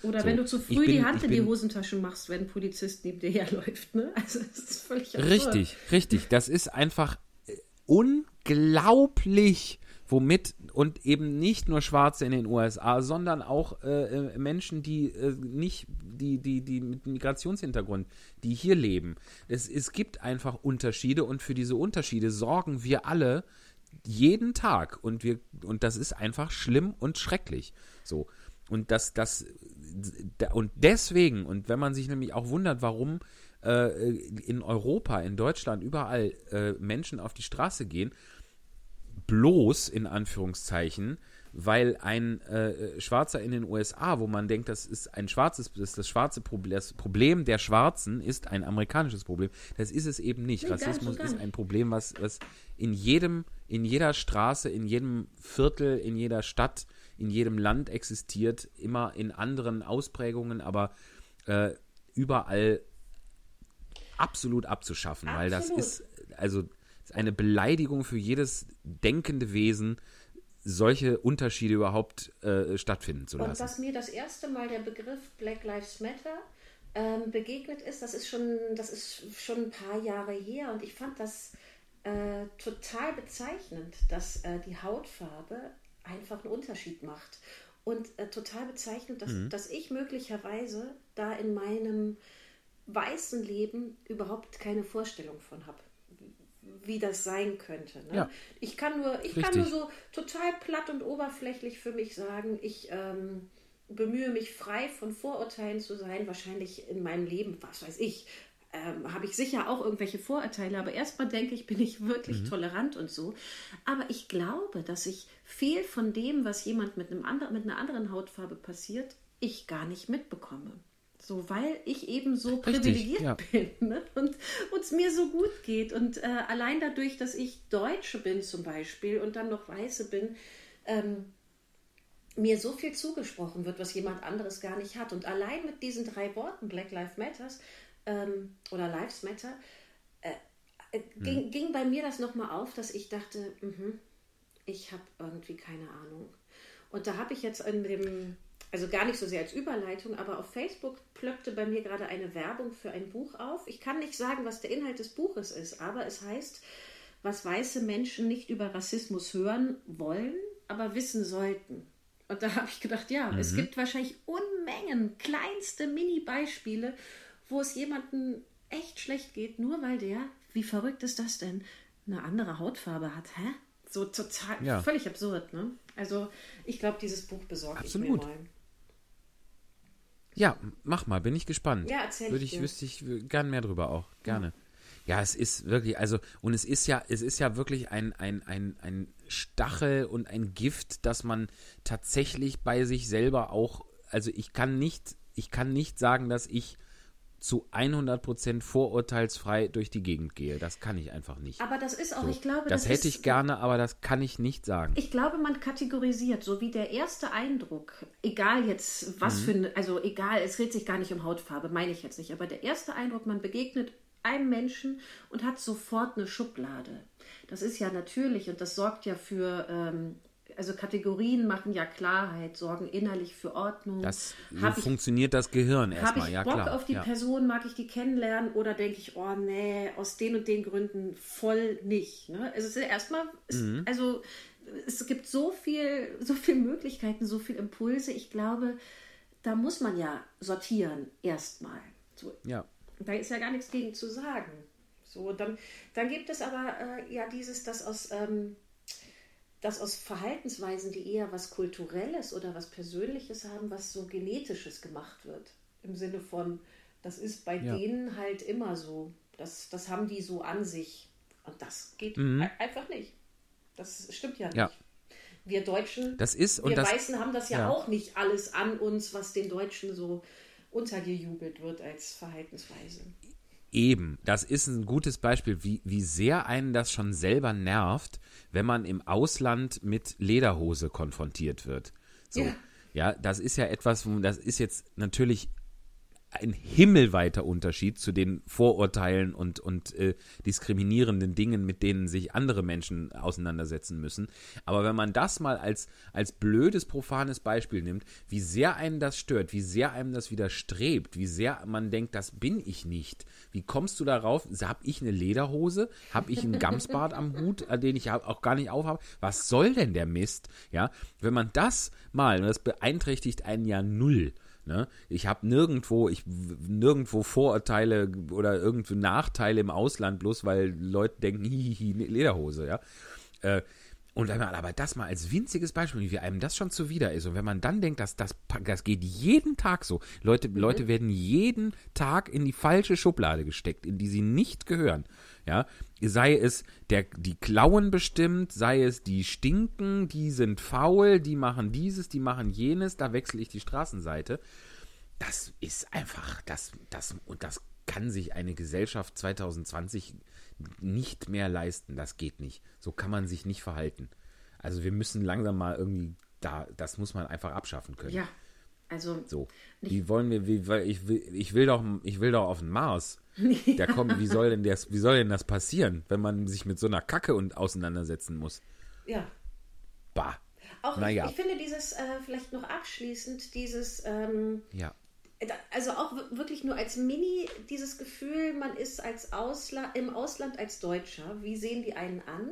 Oder So, wenn du zu früh bin- die Hand in die Hosentasche machst, wenn ein Polizist neben dir herläuft. Ne? Also das ist völlig absurd. Richtig, richtig. Das ist einfach äh, unglaublich, womit und eben nicht nur Schwarze in den USA, sondern auch äh, äh, Menschen, die äh, nicht, die, die, die mit Migrationshintergrund, die hier leben. Es, es gibt einfach Unterschiede und für diese Unterschiede sorgen wir alle jeden Tag und wir und das ist einfach schlimm und schrecklich. So. Und das, das, da- und deswegen, und wenn man sich nämlich auch wundert, warum äh, in Europa, in Deutschland, überall äh, Menschen auf die Straße gehen, bloß in Anführungszeichen, weil ein äh, Schwarzer in den USA, wo man denkt, das ist ein schwarzes, das, das schwarze Problem, das Problem der Schwarzen ist ein amerikanisches Problem. Das ist es eben nicht. Nee, nicht, Rassismus gar ist nicht. ein Problem, was, was in jedem, in jeder Straße, in jedem Viertel, in jeder Stadt, in jedem Land existiert, immer in anderen Ausprägungen, aber äh, überall absolut abzuschaffen, weil das Absolut. ist also ist eine Beleidigung für jedes denkende Wesen, solche Unterschiede überhaupt äh, stattfinden zu Und lassen. dass mir das erste Mal der Begriff Black Lives Matter ähm, begegnet ist, das ist schon, das ist schon ein paar Jahre her und ich fand das äh, total bezeichnend, dass äh, die Hautfarbe einfach einen Unterschied macht. Und äh, total bezeichnend, dass, dass ich möglicherweise da in meinem weißen Leben überhaupt keine Vorstellung von habe, wie das sein könnte. Ne? Ja. Ich kann nur, ich kann Richtig. nur so total platt und oberflächlich für mich sagen, ich ähm, bemühe mich frei von Vorurteilen zu sein. Wahrscheinlich in meinem Leben, was weiß ich, ähm, habe ich sicher auch irgendwelche Vorurteile, aber erstmal denke ich, bin ich wirklich tolerant und so. Aber ich glaube, dass ich viel von dem, was jemand mit, einem anderen, mit einer anderen Hautfarbe passiert, ich gar nicht mitbekomme. So, weil ich eben so Richtig, privilegiert ja. bin ne? und es mir so gut geht. Und äh, allein dadurch, dass ich Deutsche bin zum Beispiel und dann noch Weiße bin, ähm, mir so viel zugesprochen wird, was jemand anderes gar nicht hat. Und allein mit diesen drei Worten, Black Lives Matters ähm, oder Lives Matter, äh, äh, ging, ging bei mir das nochmal auf, dass ich dachte, mhm, ich habe irgendwie keine Ahnung. Und da habe ich jetzt in dem, also gar nicht so sehr als Überleitung, aber auf Facebook plöppte bei mir gerade eine Werbung für ein Buch auf. Ich kann nicht sagen, was der Inhalt des Buches ist, aber es heißt, was weiße Menschen nicht über Rassismus hören wollen, aber wissen sollten. Und da habe ich gedacht, ja, es gibt wahrscheinlich Unmengen, kleinste Mini-Beispiele, wo es jemandem echt schlecht geht, nur weil der, wie verrückt ist das denn, eine andere Hautfarbe hat, hä? So total, Ja. völlig absurd, ne? Also, ich glaube, dieses Buch besorge ich mir mal. Ja, mach mal, bin ich gespannt. Ja, erzähl Würde ich dir. wüsste ich gern mehr drüber auch. Gerne. Ja, es ist wirklich, also, und es ist ja, es ist ja wirklich ein, ein, ein, ein Stachel und ein Gift, dass man tatsächlich bei sich selber auch, also ich kann nicht, ich kann nicht sagen, dass ich zu 100% vorurteilsfrei durch die Gegend gehe. Das kann ich einfach nicht. Aber das ist auch, So. ich glaube, das, das hätte ist, ich gerne, aber das kann ich nicht sagen. Ich glaube, man kategorisiert, so wie der erste Eindruck, egal jetzt was Mhm. für ein, also egal, es dreht sich gar nicht um Hautfarbe, meine ich jetzt nicht, aber der erste Eindruck, man begegnet einem Menschen und hat sofort eine Schublade. Das ist ja natürlich und das sorgt ja für, ähm, also Kategorien machen ja Klarheit, sorgen innerlich für Ordnung. Das, so ich funktioniert das Gehirn habe erstmal, ich ja Bock klar. auf die ja. Person, mag ich die kennenlernen oder denke ich, oh nee, aus den und den Gründen voll nicht. Ne? Also es ist erstmal, Mhm. also es gibt so viel, so viele Möglichkeiten, so viele Impulse. Ich glaube, da muss man ja sortieren erstmal. So, ja. da ist ja gar nichts gegen zu sagen. So, dann, dann gibt es aber äh, ja dieses, das aus, ähm, das aus Verhaltensweisen, die eher was Kulturelles oder was Persönliches haben, was so Genetisches gemacht wird. Im Sinne von, das ist bei Ja. denen halt immer so. Das, das haben die so an sich. Und das geht Mhm. ein- einfach nicht. Das stimmt ja nicht. Ja. Wir Deutschen, Das ist und wir das Weißen haben das ja, ja. auch nicht alles an uns, was den Deutschen so untergejubelt wird als Verhaltensweise. Eben, das ist ein gutes Beispiel, wie, wie sehr einen das schon selber nervt, wenn man im Ausland mit Lederhose konfrontiert wird. So, Ja. ja, das ist ja etwas, das ist jetzt natürlich ein himmelweiter Unterschied zu den Vorurteilen und, und äh, diskriminierenden Dingen, mit denen sich andere Menschen auseinandersetzen müssen. Aber wenn man das mal als, als blödes, profanes Beispiel nimmt, wie sehr einen das stört, wie sehr einem das widerstrebt, wie sehr man denkt, das bin ich nicht. Wie kommst du darauf? Hab ich eine Lederhose? Hab ich einen Gamsbart am Hut, äh, den ich auch gar nicht aufhabe? Was soll denn der Mist? Ja, wenn man das mal, und das beeinträchtigt einen ja null, Ne? Ich habe nirgendwo, ich nirgendwo Vorurteile oder irgendwo Nachteile im Ausland, bloß weil Leute denken, hihihi, Lederhose, ja. Äh, und wenn man aber das mal als winziges Beispiel, wie einem das schon zuwider ist, und wenn man dann denkt, dass das, das geht jeden Tag so, Leute, Leute werden jeden Tag in die falsche Schublade gesteckt, in die sie nicht gehören. Ja, sei es der, die Klauen bestimmt, sei es die stinken, die sind faul, die machen dieses, die machen jenes, da wechsle ich die Straßenseite. Das ist einfach, das, das, und das kann sich eine Gesellschaft 2020 nicht mehr leisten. Das geht nicht. So kann man sich nicht verhalten. Also wir müssen langsam mal irgendwie da, das muss man einfach abschaffen können. Ja, also So. Wie wollen wir, wie, weil ich will, ich will doch, ich will doch auf den Mars. Der kommt, wie soll denn das, wie soll denn das passieren, wenn man sich mit so einer Kacke und auseinandersetzen muss? ja. Bah. Auch Naja. ich, ich finde dieses, äh, vielleicht noch abschließend, dieses, ähm, Ja. Also auch wir- wirklich nur als Mini, dieses Gefühl, man ist als Ausla im Ausland als Deutscher, wie sehen die einen an?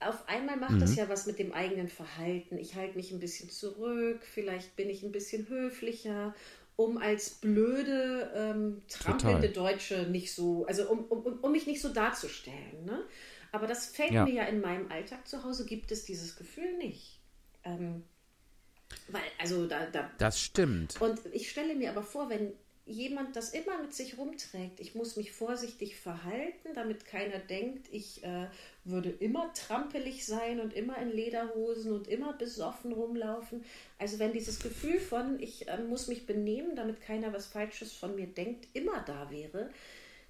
Auf einmal macht Mhm. das ja was mit dem eigenen Verhalten. Ich halte mich ein bisschen zurück, vielleicht bin ich ein bisschen höflicher, um als blöde, ähm, trampelnde Deutsche nicht so, also um, um, um- um mich nicht so darzustellen. Ne? Aber das fällt Ja. mir ja in meinem Alltag zu Hause, gibt es dieses Gefühl nicht. Ähm, weil, also da, da Das stimmt. und ich stelle mir aber vor, wenn jemand das immer mit sich rumträgt, ich muss mich vorsichtig verhalten, damit keiner denkt, ich äh, würde immer trampelig sein und immer in Lederhosen und immer besoffen rumlaufen. Also wenn dieses Gefühl von, ich äh, muss mich benehmen, damit keiner was Falsches von mir denkt, immer da wäre,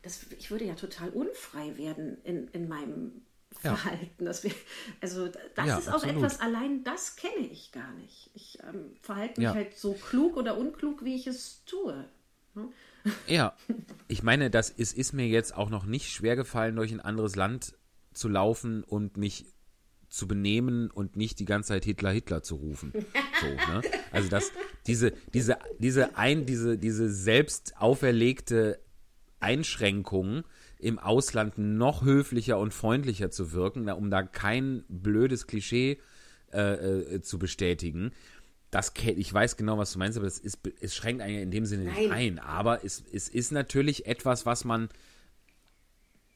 das, ich würde ja total unfrei werden in, in meinem Ja. Verhalten. Das wär, also das Ja, ist auch absolut. etwas, allein das kenne ich gar nicht. Ich ähm, verhalte mich Ja. halt so klug oder unklug, wie ich es tue. Ja, ich meine, das ist, ist mir jetzt auch noch nicht schwer gefallen, durch ein anderes Land zu laufen und mich zu benehmen und nicht die ganze Zeit Hitler Hitler zu rufen. So, ne? Also das, diese, diese, diese ein, diese, diese selbst auferlegte Einschränkung im Ausland noch höflicher und freundlicher zu wirken, um da kein blödes Klischee äh, äh, zu bestätigen. Das, ich weiß genau, was du meinst, aber das ist, es schränkt einen in dem Sinne nicht Nein. ein. Aber es, es ist natürlich etwas, was man,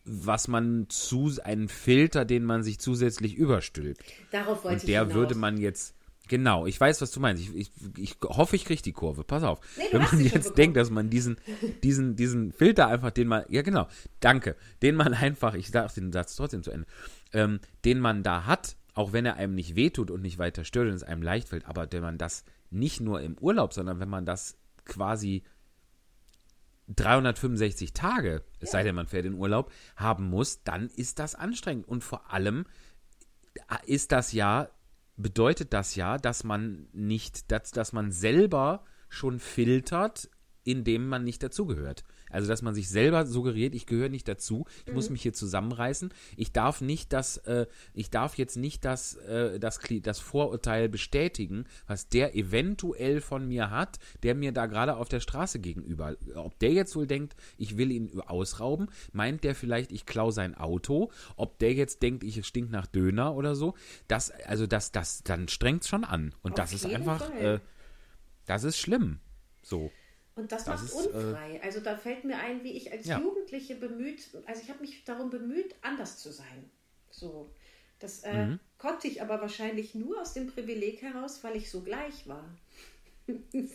was man zu, einen Filter, den man sich zusätzlich überstülpt. Darauf wollte Und ich der hinaus. würde man jetzt, genau, ich weiß, was du meinst. Ich, ich, ich hoffe, ich kriege die Kurve. Pass auf. Nee, Wenn man jetzt denkt, dass man diesen, diesen, diesen Filter einfach, den man, ja genau, danke, den man einfach, ich sage den Satz trotzdem zu Ende, ähm, den man da hat, auch wenn er einem nicht wehtut und nicht weiter stört und es einem leicht fällt, aber wenn man das nicht nur im Urlaub, sondern wenn man das quasi 365 Tage, es sei denn, man fährt in Urlaub, haben muss, dann ist das anstrengend. Und vor allem ist das ja, bedeutet das ja, dass man nicht, dass, dass man selber schon filtert, indem man nicht dazugehört. Also, dass man sich selber suggeriert, ich gehöre nicht dazu, ich muss mich hier zusammenreißen, ich darf nicht das, äh, ich darf jetzt nicht das, äh, das, Kli- das Vorurteil bestätigen, was der eventuell von mir hat, der mir da gerade auf der Straße gegenüber. Ob der jetzt wohl denkt, ich will ihn ausrauben, meint der vielleicht, ich klau sein Auto, ob der jetzt denkt, ich stink nach Döner oder so, das, also das, das, dann strengt schon an. Und Auf das ist einfach, äh, das ist schlimm. So. Und das, Das macht ist, äh, unfrei. also da fällt mir ein, wie ich als Ja. Jugendliche bemüht, also ich habe mich darum bemüht, anders zu sein. So. Das äh, Mhm. konnte ich aber wahrscheinlich nur aus dem Privileg heraus, weil ich so gleich war.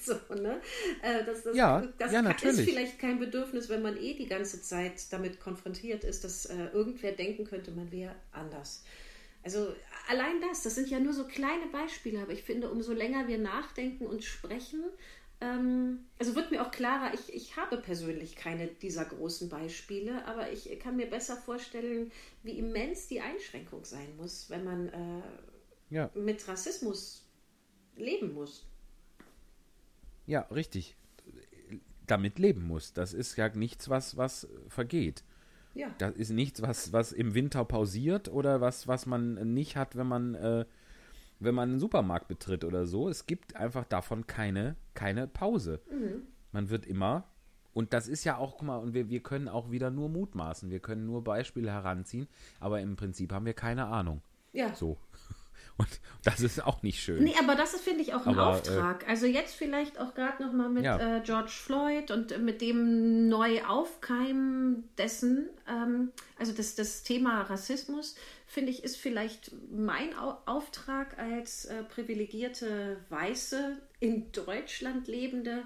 so, ne? Äh, das das, Ja, das ja, natürlich. ist vielleicht kein Bedürfnis, wenn man eh die ganze Zeit damit konfrontiert ist, dass äh, irgendwer denken könnte, man wäre anders. Also allein das, das sind ja nur so kleine Beispiele, aber ich finde, umso länger wir nachdenken und sprechen, ähm, also wird mir auch klarer, ich, ich habe persönlich keine dieser großen Beispiele, aber ich kann mir besser vorstellen, wie immens die Einschränkung sein muss, wenn man äh, Ja. mit Rassismus leben muss. Ja, richtig. Damit leben muss. Das ist ja nichts, was, was vergeht. Ja. Das ist nichts, was, was im Winter pausiert oder was, was man nicht hat, wenn man, äh, wenn man einen Supermarkt betritt oder so. Es gibt einfach davon keine, keine Pause. Man wird immer, und das ist ja auch, guck mal, und wir, wir können auch wieder nur mutmaßen, wir können nur Beispiele heranziehen, aber im Prinzip haben wir keine Ahnung. Ja. So. Und das ist auch nicht schön. Nee, aber das ist, finde ich, auch ein Aber, Auftrag. also jetzt vielleicht auch gerade nochmal mit Ja. äh, George Floyd und äh, mit dem Neuaufkeimen dessen. Ähm, also das, das Thema Rassismus, finde ich, ist vielleicht mein Au Auftrag als äh, privilegierte Weiße in Deutschland lebende,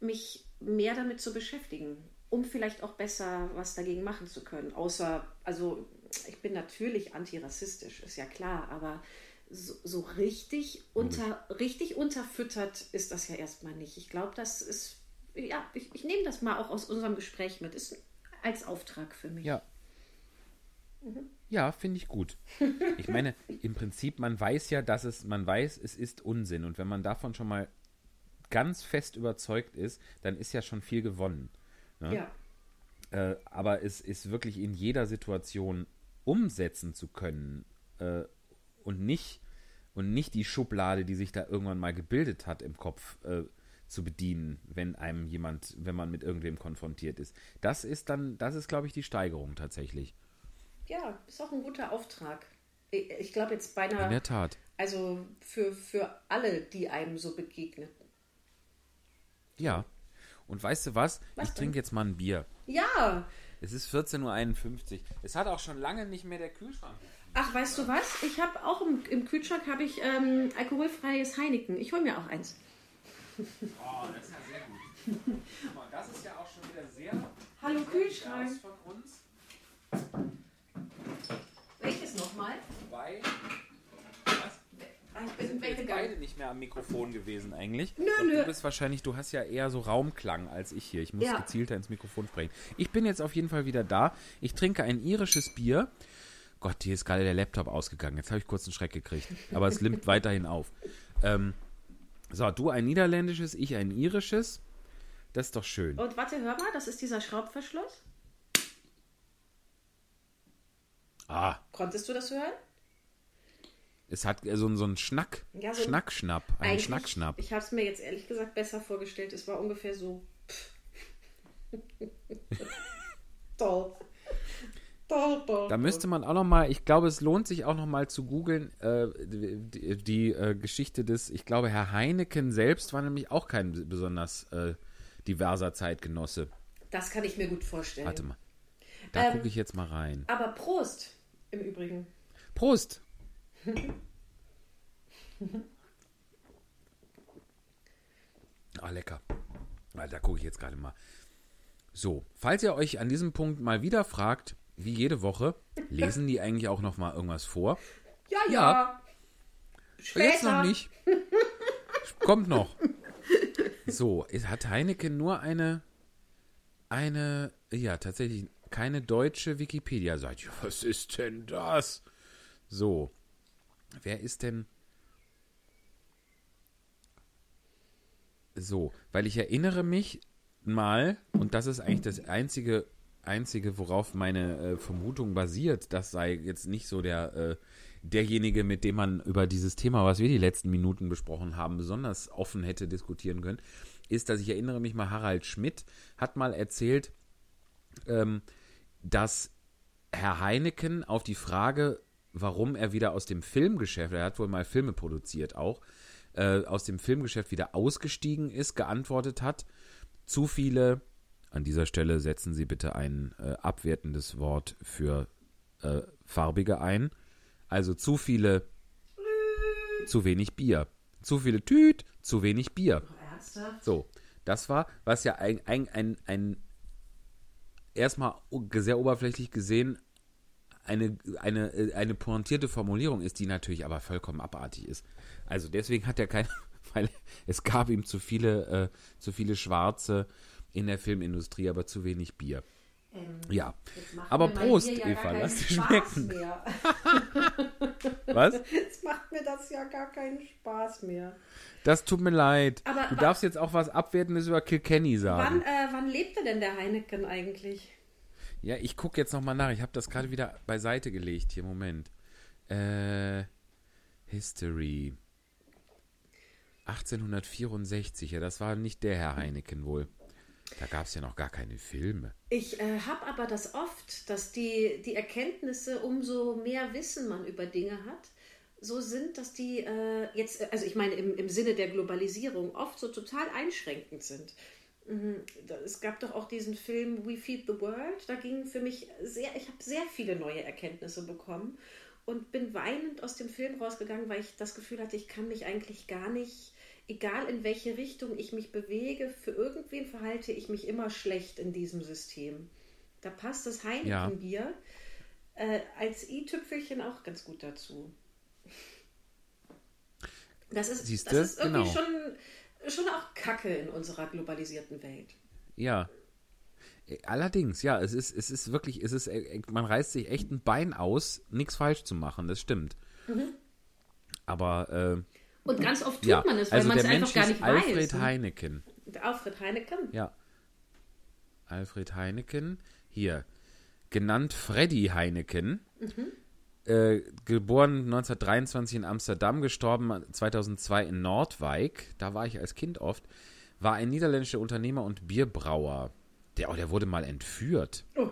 mich mehr damit zu beschäftigen, um vielleicht auch besser was dagegen machen zu können. Außer, also ich bin natürlich antirassistisch, ist ja klar, aber so, so richtig, unter, richtig unterfüttert ist das ja erstmal nicht. Ich glaube, das ist, ja, ich, ich nehme das mal auch aus unserem Gespräch mit. Ist als Auftrag für mich. Ja. Ja, finde ich gut. Ich meine, im Prinzip, man weiß ja, dass es, man weiß, es ist Unsinn. Und wenn man davon schon mal ganz fest überzeugt ist, dann ist ja schon viel gewonnen. Ja. Äh, aber es ist wirklich in jeder Situation umsetzen zu können äh, und nicht und nicht die Schublade, die sich da irgendwann mal gebildet hat im Kopf, äh, zu bedienen, wenn einem jemand, wenn man mit irgendwem konfrontiert ist. Das ist dann, das ist, glaube ich, die Steigerung tatsächlich. Ja, ist auch ein guter Auftrag. Ich, glaube jetzt In der beinahe, Tat. also für, für alle, die einem so begegnen. Ja. Und weißt du was? Was ich trinke jetzt mal ein Bier. Ja, Es ist 14.51 Uhr. Es hat auch schon lange nicht mehr der Kühlschrank. ach, weißt du was? Ich habe auch im, im Kühlschrank habe ich ähm, alkoholfreies Heineken. Ich hole mir auch eins. Oh, das ist ja sehr gut. Guck mal, das ist ja auch schon wieder sehr Hallo Kühlschrank. von uns. Welches nochmal? Weil. Was? Bin Sind wir jetzt beide nicht mehr am Mikrofon gewesen eigentlich? Nö, Doch, nö. Du bist wahrscheinlich, du hast ja eher so Raumklang als ich hier. Ich muss Ja. gezielter ins Mikrofon sprechen. Ich bin jetzt auf jeden Fall wieder da. Ich trinke ein irisches Bier. Gott, hier ist gerade der Laptop ausgegangen. Jetzt habe ich kurz einen Schreck gekriegt. Aber es limmt weiterhin auf. Ähm, so, du ein niederländisches, ich ein irisches. Das ist doch schön. Und warte, hör mal, das ist dieser Schraubverschluss. Ah, Konntest du das hören? es hat so, so einen Schnack. Ja, so Schnackschnapp. Ein Schnackschnapp. Ich habe es mir jetzt ehrlich gesagt besser vorgestellt. Es war ungefähr so. toll. Toll, toll. Da müsste man auch noch mal, ich glaube, es lohnt sich auch noch mal zu googeln, äh, die, die äh, Geschichte des, ich glaube, Herr Heineken selbst war nämlich auch kein besonders äh, diverser Zeitgenosse. Das kann ich mir gut vorstellen. Warte mal. Da Ähm, gucke ich jetzt mal rein. Aber Prost im Übrigen. Prost! Ah, lecker. Da gucke ich jetzt gerade mal. So, falls ihr euch an diesem Punkt mal wieder fragt, wie jede Woche, lesen die eigentlich auch noch mal irgendwas vor? Ja, ja. Ja. Später. Jetzt noch nicht. Kommt noch. So, es hat Heineken nur eine, eine, ja, tatsächlich keine deutsche Wikipedia-Seite. Was ist denn das? So, wer ist denn. So, weil ich erinnere mich mal, und das ist eigentlich das einzige, einzige, worauf meine äh, Vermutung basiert, das sei jetzt nicht so der, äh, derjenige, mit dem man über dieses Thema, was wir die letzten Minuten besprochen haben, besonders offen hätte diskutieren können, ist, dass ich erinnere mich mal, Harald Schmidt hat mal erzählt, ähm, dass Herr Heineken auf die Frage, warum er wieder aus dem Filmgeschäft, er hat wohl mal Filme produziert auch, äh, aus dem Filmgeschäft wieder ausgestiegen ist, geantwortet hat, zu viele, an dieser Stelle setzen Sie bitte ein äh, abwertendes Wort für äh, farbige ein, also zu viele, zu wenig Bier. Zu viele Tüt, zu wenig Bier. So, das war, was ja ein, ein, ein, ein erstmal sehr oberflächlich gesehen eine, eine, äh, eine pointierte Formulierung ist, die natürlich aber vollkommen abartig ist. Also deswegen hat er keine, weil es gab ihm zu viele, äh, zu viele Schwarze in der Filmindustrie, aber zu wenig Bier. Ähm, Ja. Aber Prost, ja Eva, lass Spaß schmecken. Was? Jetzt macht mir das ja gar keinen Spaß mehr. Das tut mir leid. Aber du darfst jetzt auch was Abwertendes über Kilkenny sagen. Wann, äh, wann lebte denn der Heineken eigentlich? Ja, ich gucke jetzt nochmal nach. Ich habe das gerade wieder beiseite gelegt. Hier, Moment. Äh, History. 1864. Ja, das war nicht der Herr Heineken wohl. Da gab es ja noch gar keine Filme. Ich äh, habe aber das oft, dass die, die Erkenntnisse, umso mehr Wissen man über Dinge hat, so sind, dass die äh, jetzt, äh, also ich meine im, im Sinne der Globalisierung, oft so total einschränkend sind. Mhm, Es gab doch auch diesen Film We Feed the World. Da ging für mich sehr, ich habe sehr viele neue Erkenntnisse bekommen und bin weinend aus dem Film rausgegangen, weil ich das Gefühl hatte, ich kann mich eigentlich gar nicht, egal in welche Richtung ich mich bewege, für irgendwen verhalte ich mich immer schlecht in diesem System. Da passt das Heineken-Bier äh, als i-Tüpfelchen auch ganz gut dazu. Das ist, Siehste, das ist irgendwie genau. schon, schon auch Kacke in unserer globalisierten Welt. Ja. Äh, Allerdings, ja, es ist, es ist wirklich, es ist, äh, man reißt sich echt ein Bein aus, nichts falsch zu machen, das stimmt. Mhm. Aber, äh, Und ganz oft tut ja, man es, weil also man es einfach gar nicht Alfred weiß. ne? Heineken. Der Alfred Heineken. Ja. Alfred Heineken. Hier. Genannt Freddy Heineken. Äh, geboren 1923 in Amsterdam, gestorben 2002 in Nordwijk. Da war ich als Kind oft. War ein niederländischer Unternehmer und Bierbrauer. Der, oh, der wurde mal entführt. Oh.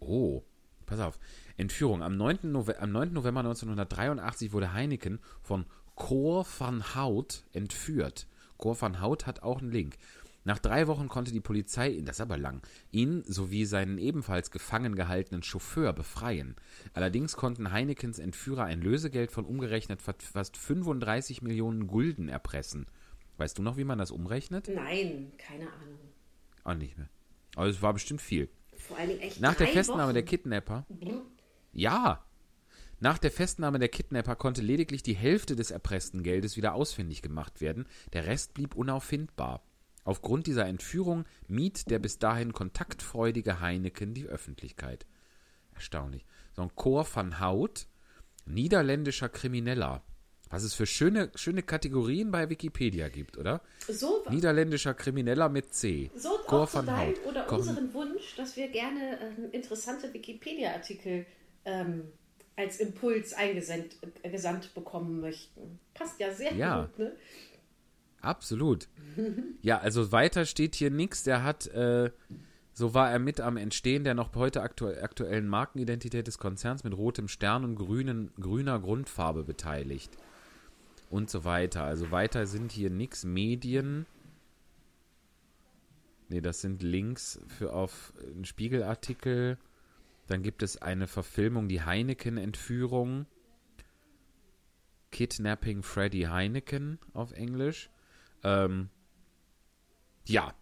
Oh, pass auf. Entführung. Am 9. Nove am 9. November 1983 wurde Heineken von Cor van Hout entführt. Cor van Hout hat auch einen Link. Nach drei Wochen konnte die Polizei, ihn- das ist aber lang, ihn sowie seinen ebenfalls gefangen gehaltenen Chauffeur befreien. Allerdings konnten Heinekens Entführer ein Lösegeld von umgerechnet fa- fast 35 Millionen Gulden erpressen. Weißt du noch, wie man das umrechnet? Nein, keine Ahnung. Auch nicht mehr. Aber es war bestimmt viel. Vor allen Dingen echt Nach der Festnahme Wochen. der Kidnapper. Ja. Nach der Festnahme der Kidnapper konnte lediglich die Hälfte des erpressten Geldes wieder ausfindig gemacht werden. Der Rest blieb unauffindbar. Aufgrund dieser Entführung mied der bis dahin kontaktfreudige Heineken die Öffentlichkeit. Erstaunlich. So ein Chor van Hout, niederländischer Krimineller. Was es für schöne, schöne Kategorien bei Wikipedia gibt, oder? So, Niederländischer Krimineller mit C. so Chor van Hout. oder Chor- unseren Wunsch, dass wir gerne ähm, interessante Wikipedia-Artikel ähm, als Impuls eingesandt äh, gesandt bekommen möchten. Passt ja sehr Ja. gut, ne? Absolut. Ja, also weiter steht hier nichts. Der hat, äh, so war er mit am Entstehen der noch heute aktu aktuellen Markenidentität des Konzerns mit rotem Stern und grünen, grüner Grundfarbe beteiligt. Und so weiter. Also weiter sind hier nichts. Medien. Nee, das sind Links für auf einen Spiegelartikel. Dann gibt es eine Verfilmung, die Heineken-Entführung. Kidnapping Freddy Heineken auf Englisch. Ähm, ja.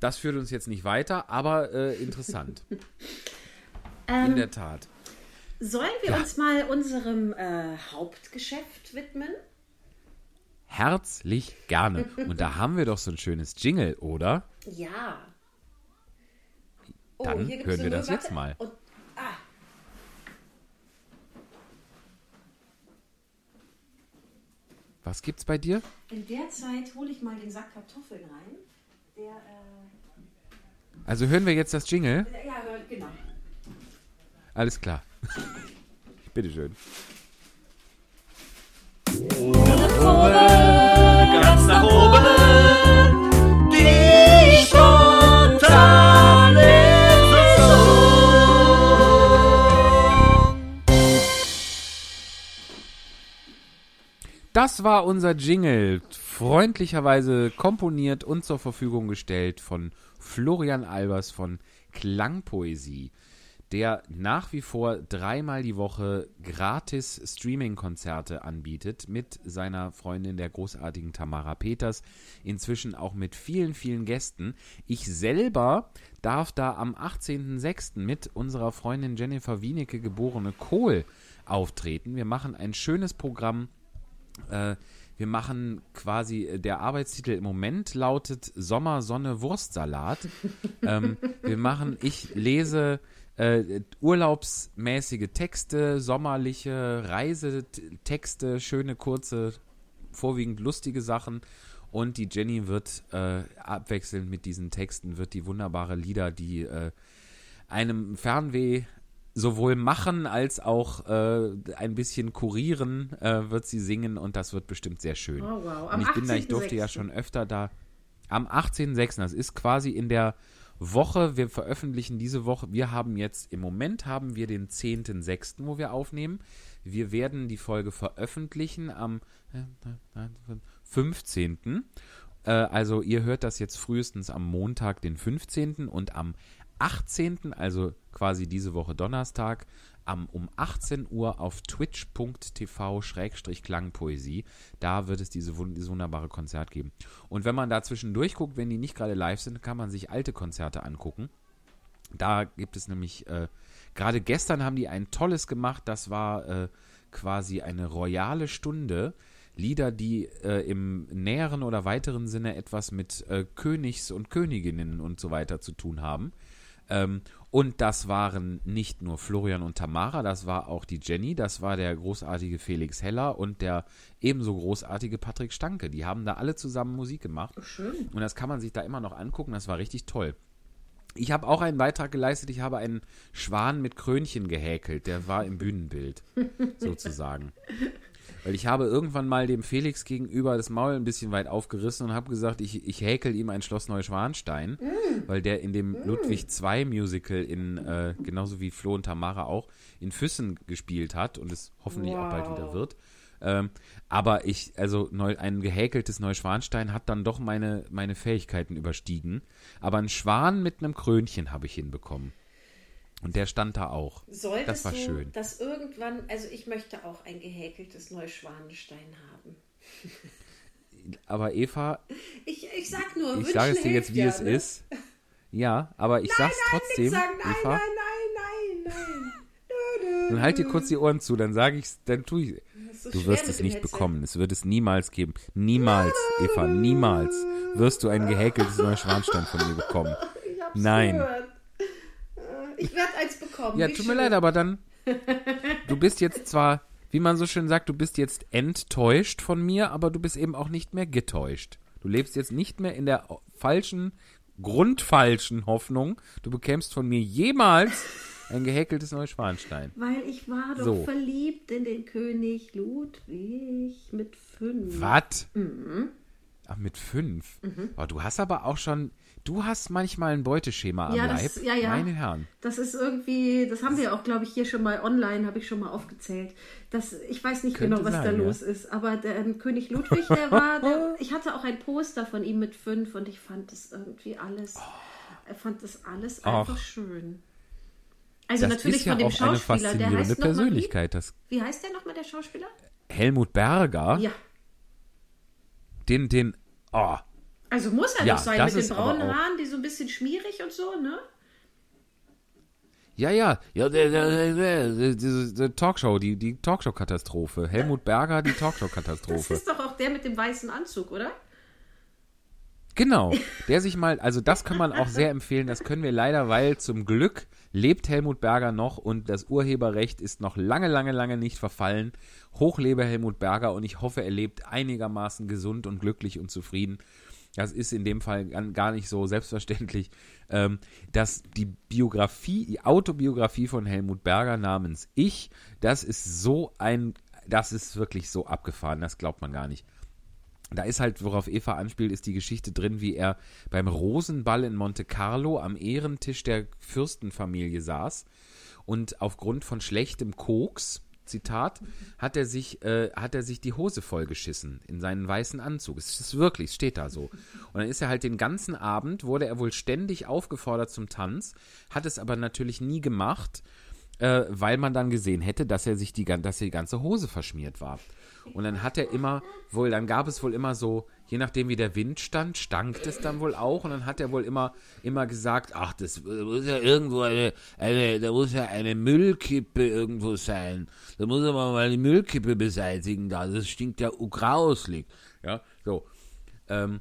Das führt uns jetzt nicht weiter, aber äh, interessant. In der Tat. Sollen wir Ja. uns mal unserem äh, Hauptgeschäft widmen? Herzlich gerne. Und da haben wir doch so ein schönes Jingle, oder? Ja. Oh, Dann hier gibt's hören wir das jetzt mal. Und, ah, Was gibt's bei dir? in der Zeit hole ich mal den Sack Kartoffeln rein. Der, äh, Also hören wir jetzt das Jingle? ja, genau. Alles klar. Bitteschön. ganz nach oben. Das war unser Jingle, freundlicherweise komponiert und zur Verfügung gestellt von Florian Albers von Klangpoesie. der nach wie vor dreimal die Woche gratis Streaming-Konzerte anbietet mit seiner Freundin, der großartigen Tamara Peters, inzwischen auch mit vielen, vielen Gästen. Ich selber darf da am 18.06. mit unserer Freundin Jennifer Wienecke, geborene Kohl, auftreten. Wir machen ein schönes Programm. Äh, wir machen quasi, äh, der Arbeitstitel im Moment lautet Sommer, Sonne, Wurstsalat. ähm, wir machen, ich lese äh, urlaubsmäßige Texte, sommerliche Reisetexte, schöne, kurze, vorwiegend lustige Sachen. Und die Jenny wird äh, abwechselnd mit diesen Texten, wird die wunderbare Lieder, die äh, einem Fernweh sowohl machen als auch äh, ein bisschen kurieren, äh, wird sie singen und das wird bestimmt sehr schön. Oh, wow. Und Am ich bin da, ich durfte ja 18.06.. schon öfter da. Am 18.06. Das ist quasi in der Woche, wir veröffentlichen diese Woche, wir haben jetzt, im Moment haben wir den 10.06., wo wir aufnehmen. Wir werden die Folge veröffentlichen am äh, 15. Äh, also ihr hört das jetzt frühestens am Montag, den 15. und am 18., also quasi diese Woche Donnerstag, am, um 18 Uhr auf twitch.tv-klangpoesie. Da wird es diese, dieses wunderbare Konzert geben. Und wenn man da zwischendurch guckt, wenn die nicht gerade live sind, kann man sich alte Konzerte angucken. Da gibt es nämlich, äh, gerade gestern haben die ein tolles gemacht, das war äh, quasi eine royale Stunde. Lieder, die äh, im näheren oder weiteren Sinne etwas mit äh, Königs- und Königinnen und so weiter zu tun haben. Ähm, und das waren nicht nur Florian und Tamara, das war auch die Jenny, das war der großartige Felix Heller und der ebenso großartige Patrick Stanke. Die haben da alle zusammen Musik gemacht. Schön. Und das kann man sich da immer noch angucken, das war richtig toll. Ich habe auch einen Beitrag geleistet, ich habe einen Schwan mit Krönchen gehäkelt, der war im Bühnenbild, sozusagen. Weil ich habe irgendwann mal dem Felix gegenüber das Maul ein bisschen weit aufgerissen und habe gesagt, ich, ich häkel ihm ein Schloss Neuschwanstein, weil der in dem Ludwig II Musical in, äh, genauso wie Flo und Tamara auch, in Füssen gespielt hat und es hoffentlich auch bald Wow. wieder wird. Ähm, aber ich, also neu, ein gehäkeltes Neuschwanstein hat dann doch meine, meine Fähigkeiten überstiegen. Aber ein Schwan mit einem Krönchen habe ich hinbekommen. Und der stand da auch. Solltest das war du schön. das irgendwann, also ich möchte auch ein gehäkeltes Neuschwanstein haben. Aber Eva, Ich, ich sag nur, ich sage es dir jetzt, wie ja, es ne? ist. Ja, aber ich sag's trotzdem, Nicht sagen, nein, Eva. nein, nein, nein, nein. Dann halt dir kurz die Ohren zu, dann sage ich's, dann tu ich. So Du wirst es nicht Headset. bekommen. Es wird es niemals geben. Niemals, Eva, niemals wirst du ein gehäkeltes Neuschwanstein von mir bekommen. Ich hab's Nein. gehört. Ich werde eins bekommen. Ja, Wie tut mir schön. leid, aber dann. Du bist jetzt zwar, wie man so schön sagt, du bist jetzt enttäuscht von mir, aber du bist eben auch nicht mehr getäuscht. Du lebst jetzt nicht mehr in der falschen, grundfalschen Hoffnung, du bekämst von mir jemals ein gehäkeltes Neuschwanstein. Weil ich war doch So. verliebt in den König Ludwig mit fünf. Was? Mhm. Ach, mit fünf. Oh, du hast aber auch schon, du hast manchmal ein Beuteschema am Ja, Leib. das- ja, ja. Meine Herren. Das ist irgendwie, das haben wir auch, glaube ich, hier schon mal online, habe ich schon mal aufgezählt. Das, ich weiß nicht Könnte genau, was da sein, ja. los ist, aber der ähm, König Ludwig, der war, der, ich hatte auch ein Poster von ihm mit fünf und ich fand das irgendwie alles, er fand das alles Ach. einfach schön. Also Das natürlich ist ja von dem auch eine Schauspieler, der faszinierende heißt noch mal wie? Persönlichkeit. Das Wie heißt der nochmal, der Schauspieler? Helmut Berger, Ja. den, den, oh, Also muss er Ja, doch sein, das mit den braunen Haaren, die so ein bisschen schmierig und so, ne? Ja, ja, ja, diese Talkshow, die, die Talkshow-Katastrophe. Helmut Berger, die Das Talkshow-Katastrophe. ist doch auch der mit dem weißen Anzug, oder? Genau, der sich mal, also das kann man auch sehr empfehlen, das können wir leider, weil zum Glück lebt Helmut Berger noch und das Urheberrecht ist noch lange, lange, lange nicht verfallen. Hochlebe Helmut Berger und ich hoffe, er lebt einigermaßen gesund und glücklich und zufrieden. Das ist in dem Fall gar nicht so selbstverständlich, ähm, dass die Biografie, die Autobiografie von Helmut Berger namens Ich, das ist so ein, das ist wirklich so abgefahren, das glaubt man gar nicht. Da ist halt, worauf Eva anspielt, ist die Geschichte drin, wie er beim Rosenball in Monte Carlo am Ehrentisch der Fürstenfamilie saß und aufgrund von schlechtem Koks Zitat, hat er sich, äh, hat er sich die Hose vollgeschissen in seinen weißen Anzug. Es ist wirklich, es steht da so. Und dann ist er halt den ganzen Abend, wurde er wohl ständig aufgefordert zum Tanz, hat es aber natürlich nie gemacht, äh, weil man dann gesehen hätte, dass er sich die, dass die ganze Hose verschmiert war. Und dann hat er immer, wohl, dann gab es wohl immer so, je nachdem wie der Wind stand, stank es dann wohl auch. Und dann hat er wohl immer, immer gesagt, ach, das muss ja irgendwo eine, eine, da muss ja eine Müllkippe irgendwo sein. Da muss aber mal die Müllkippe beseitigen da. Das stinkt ja grauslig. Ja, so. Ähm,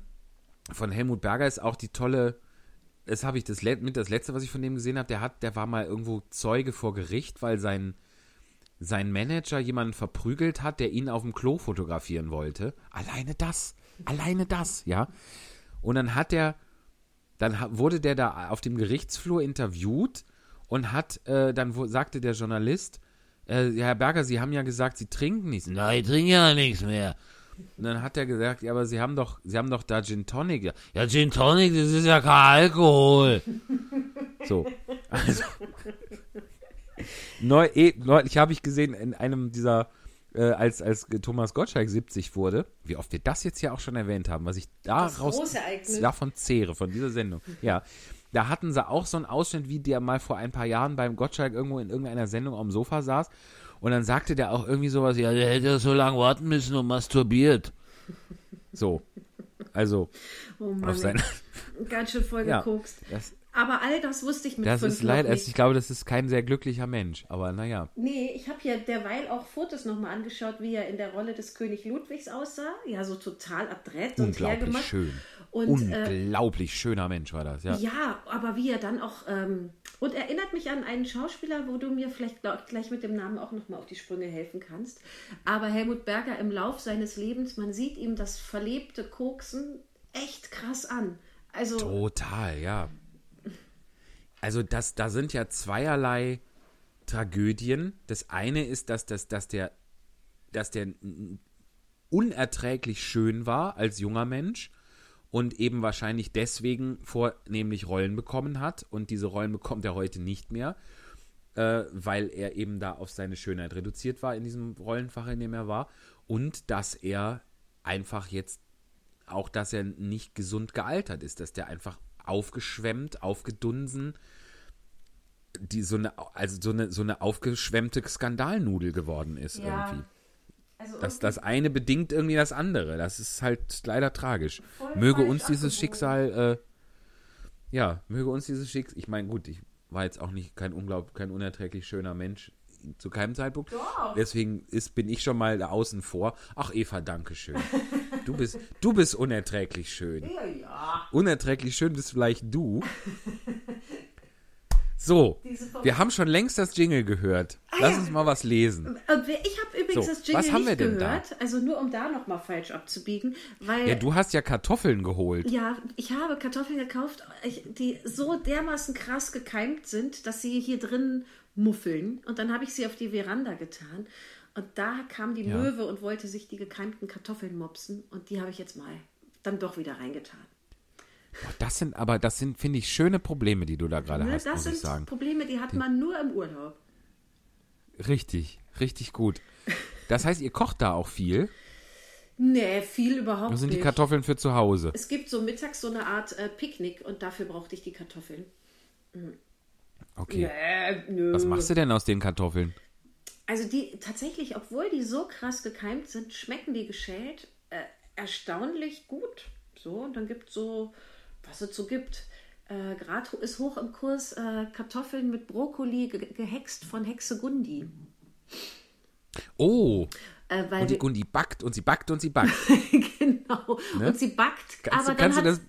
von Helmut Berger ist auch die tolle, das habe ich das mit das letzte, was ich von dem gesehen habe, der hat, der war mal irgendwo Zeuge vor Gericht, weil sein sein Manager jemanden verprügelt hat, der ihn auf dem Klo fotografieren wollte. Alleine das, alleine das, ja. Und dann hat er, dann wurde der da auf dem Gerichtsflur interviewt und hat, äh, dann sagte der Journalist, äh, Herr Berger, Sie haben ja gesagt, Sie trinken nichts. Nein, ich trinke ja nichts mehr. Und dann hat er gesagt, ja, aber Sie haben doch, Sie haben doch da Gin Tonic. Ja, Gin Tonic, das ist ja kein Alkohol. So, also Neu, eh, neulich habe ich gesehen in einem dieser, äh, als, als Thomas Gottschalk 70 wurde, wie oft wir das jetzt ja auch schon erwähnt haben, was ich daraus davon zehre, von dieser Sendung. Ja. Da hatten sie auch so einen Ausschnitt, wie der mal vor ein paar Jahren beim Gottschalk irgendwo in irgendeiner Sendung am Sofa saß. Und dann sagte der auch irgendwie sowas, ja, der hätte so lange warten müssen und masturbiert. So. Also, Oh Mann, auf sein, ey, ganz schön voll Ja. gekokst. das, Aber all das wusste ich mit das fünf ist also nicht. ich glaube, das ist kein sehr glücklicher Mensch. Aber naja. Nee, ich habe hier derweil auch Fotos nochmal angeschaut, wie er in der Rolle des König Ludwigs aussah. Ja, so total adrett und hergemacht. schön. Und, äh, Unglaublich schöner Mensch war das, ja. Ja, aber wie er dann auch. Ähm, und erinnert mich an einen Schauspieler, wo du mir vielleicht glaub, gleich mit dem Namen auch nochmal auf die Sprünge helfen kannst. Aber Helmut Berger im Lauf seines Lebens, man sieht ihm das verlebte Koksen echt krass an. Also, Total, ja. Also das, da sind ja zweierlei Tragödien. Das eine ist, dass, dass, dass der, dass der unerträglich schön war als junger Mensch und eben wahrscheinlich deswegen vornehmlich Rollen bekommen hat. Und diese Rollen bekommt er heute nicht mehr, äh, weil er eben da auf seine Schönheit reduziert war in diesem Rollenfach, in dem er war. Und dass er einfach jetzt auch, dass er nicht gesund gealtert ist, dass der einfach aufgeschwemmt, aufgedunsen, die so eine, also so eine, so eine aufgeschwemmte Skandalnudel geworden ist Ja. irgendwie. also Das, das eine bedingt irgendwie das andere. Das ist halt leider tragisch. Möge uns dieses. Schicksal, äh, ja, möge uns dieses Schicksal, ich meine, gut, ich war jetzt auch nicht kein unglaublich, kein unerträglich schöner Mensch zu keinem Zeitpunkt. Doch. Deswegen ist, bin ich schon mal da außen vor. Ach, Eva, danke schön. Du bist, du bist unerträglich schön. ja, ja. Unerträglich schön bist vielleicht du. So, wir haben schon längst das Jingle gehört. Lass uns mal was lesen. Und wer- ich habe übrigens So, das Jingle was haben wir nicht denn da? gehört, also nur um da nochmal falsch abzubiegen, weil Ja, du hast ja Kartoffeln geholt. Ja, ich habe Kartoffeln gekauft, die so dermaßen krass gekeimt sind, dass sie hier drin muffeln. Und dann habe ich sie auf die Veranda getan. Und da kam die Ja. Möwe und wollte sich die gekeimten Kartoffeln mopsen. Und die habe ich jetzt mal dann doch wieder reingetan. Boah, Das sind aber, das sind, finde ich, schöne Probleme, die du da gerade Ne, hast, das muss ich sind sagen. Probleme, die hat man nur im Urlaub. Richtig, richtig gut. Das heißt, ihr kocht da auch viel. Nee, viel überhaupt Das sind nicht. die Kartoffeln für zu Hause. es gibt so mittags so eine Art äh, Picknick und dafür brauchte ich die Kartoffeln. Okay. Äh, nö. Was machst du denn aus den Kartoffeln? Also die tatsächlich, obwohl die so krass gekeimt sind, schmecken die geschält äh, erstaunlich gut. So, und dann gibt so, was es so gibt. Äh, Gerade ist hoch im Kurs äh, Kartoffeln mit Brokkoli ge gehext von Hexe Gundi. Oh, Äh, weil und die Gundi backt und sie backt und sie backt. genau. Und sie backt, Kannst du- aber dann hat, das-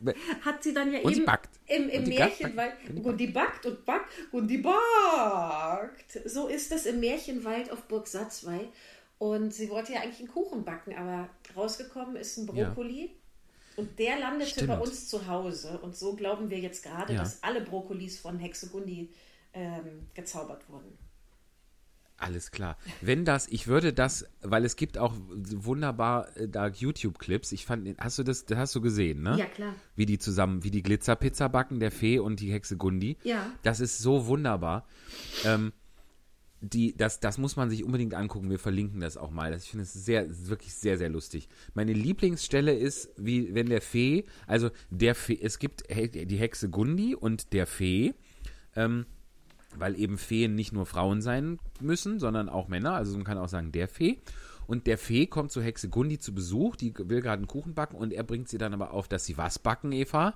hat sie dann ja Und sie eben im, im die backt, Märchenwald, backt, und die backt und backt und die backt. So ist das im Märchenwald auf Burg Satzwey. Und sie wollte ja eigentlich einen Kuchen backen, aber rausgekommen ist ein Ja. Brokkoli. Und der landete Stimmt. bei uns zu Hause. Und so glauben wir jetzt gerade, Ja. dass alle Brokkolis von Hexe Gundi ähm, gezaubert wurden. Alles klar. Wenn das, ich würde das, weil es gibt auch wunderbar äh, da YouTube-Clips. Ich fand, hast du das, das hast du gesehen, ne? Ja, klar. Wie die zusammen, wie die Glitzerpizza backen, der Fee und die Hexe Gundi. Ja. Das ist so wunderbar. Ähm, die, das, das muss man sich unbedingt angucken. Wir verlinken das auch mal. Das, ich finde es sehr, wirklich sehr, sehr lustig. Meine Lieblingsstelle ist, wie wenn der Fee, also der Fee, es gibt die Hexe Gundi und der Fee, ähm, weil eben Feen nicht nur Frauen sein müssen, sondern auch Männer. Also man kann auch sagen der Fee. Und der Fee kommt zu Hexe Gundi zu Besuch, die will gerade einen Kuchen backen und er bringt sie dann aber auf, dass sie was backen, Eva?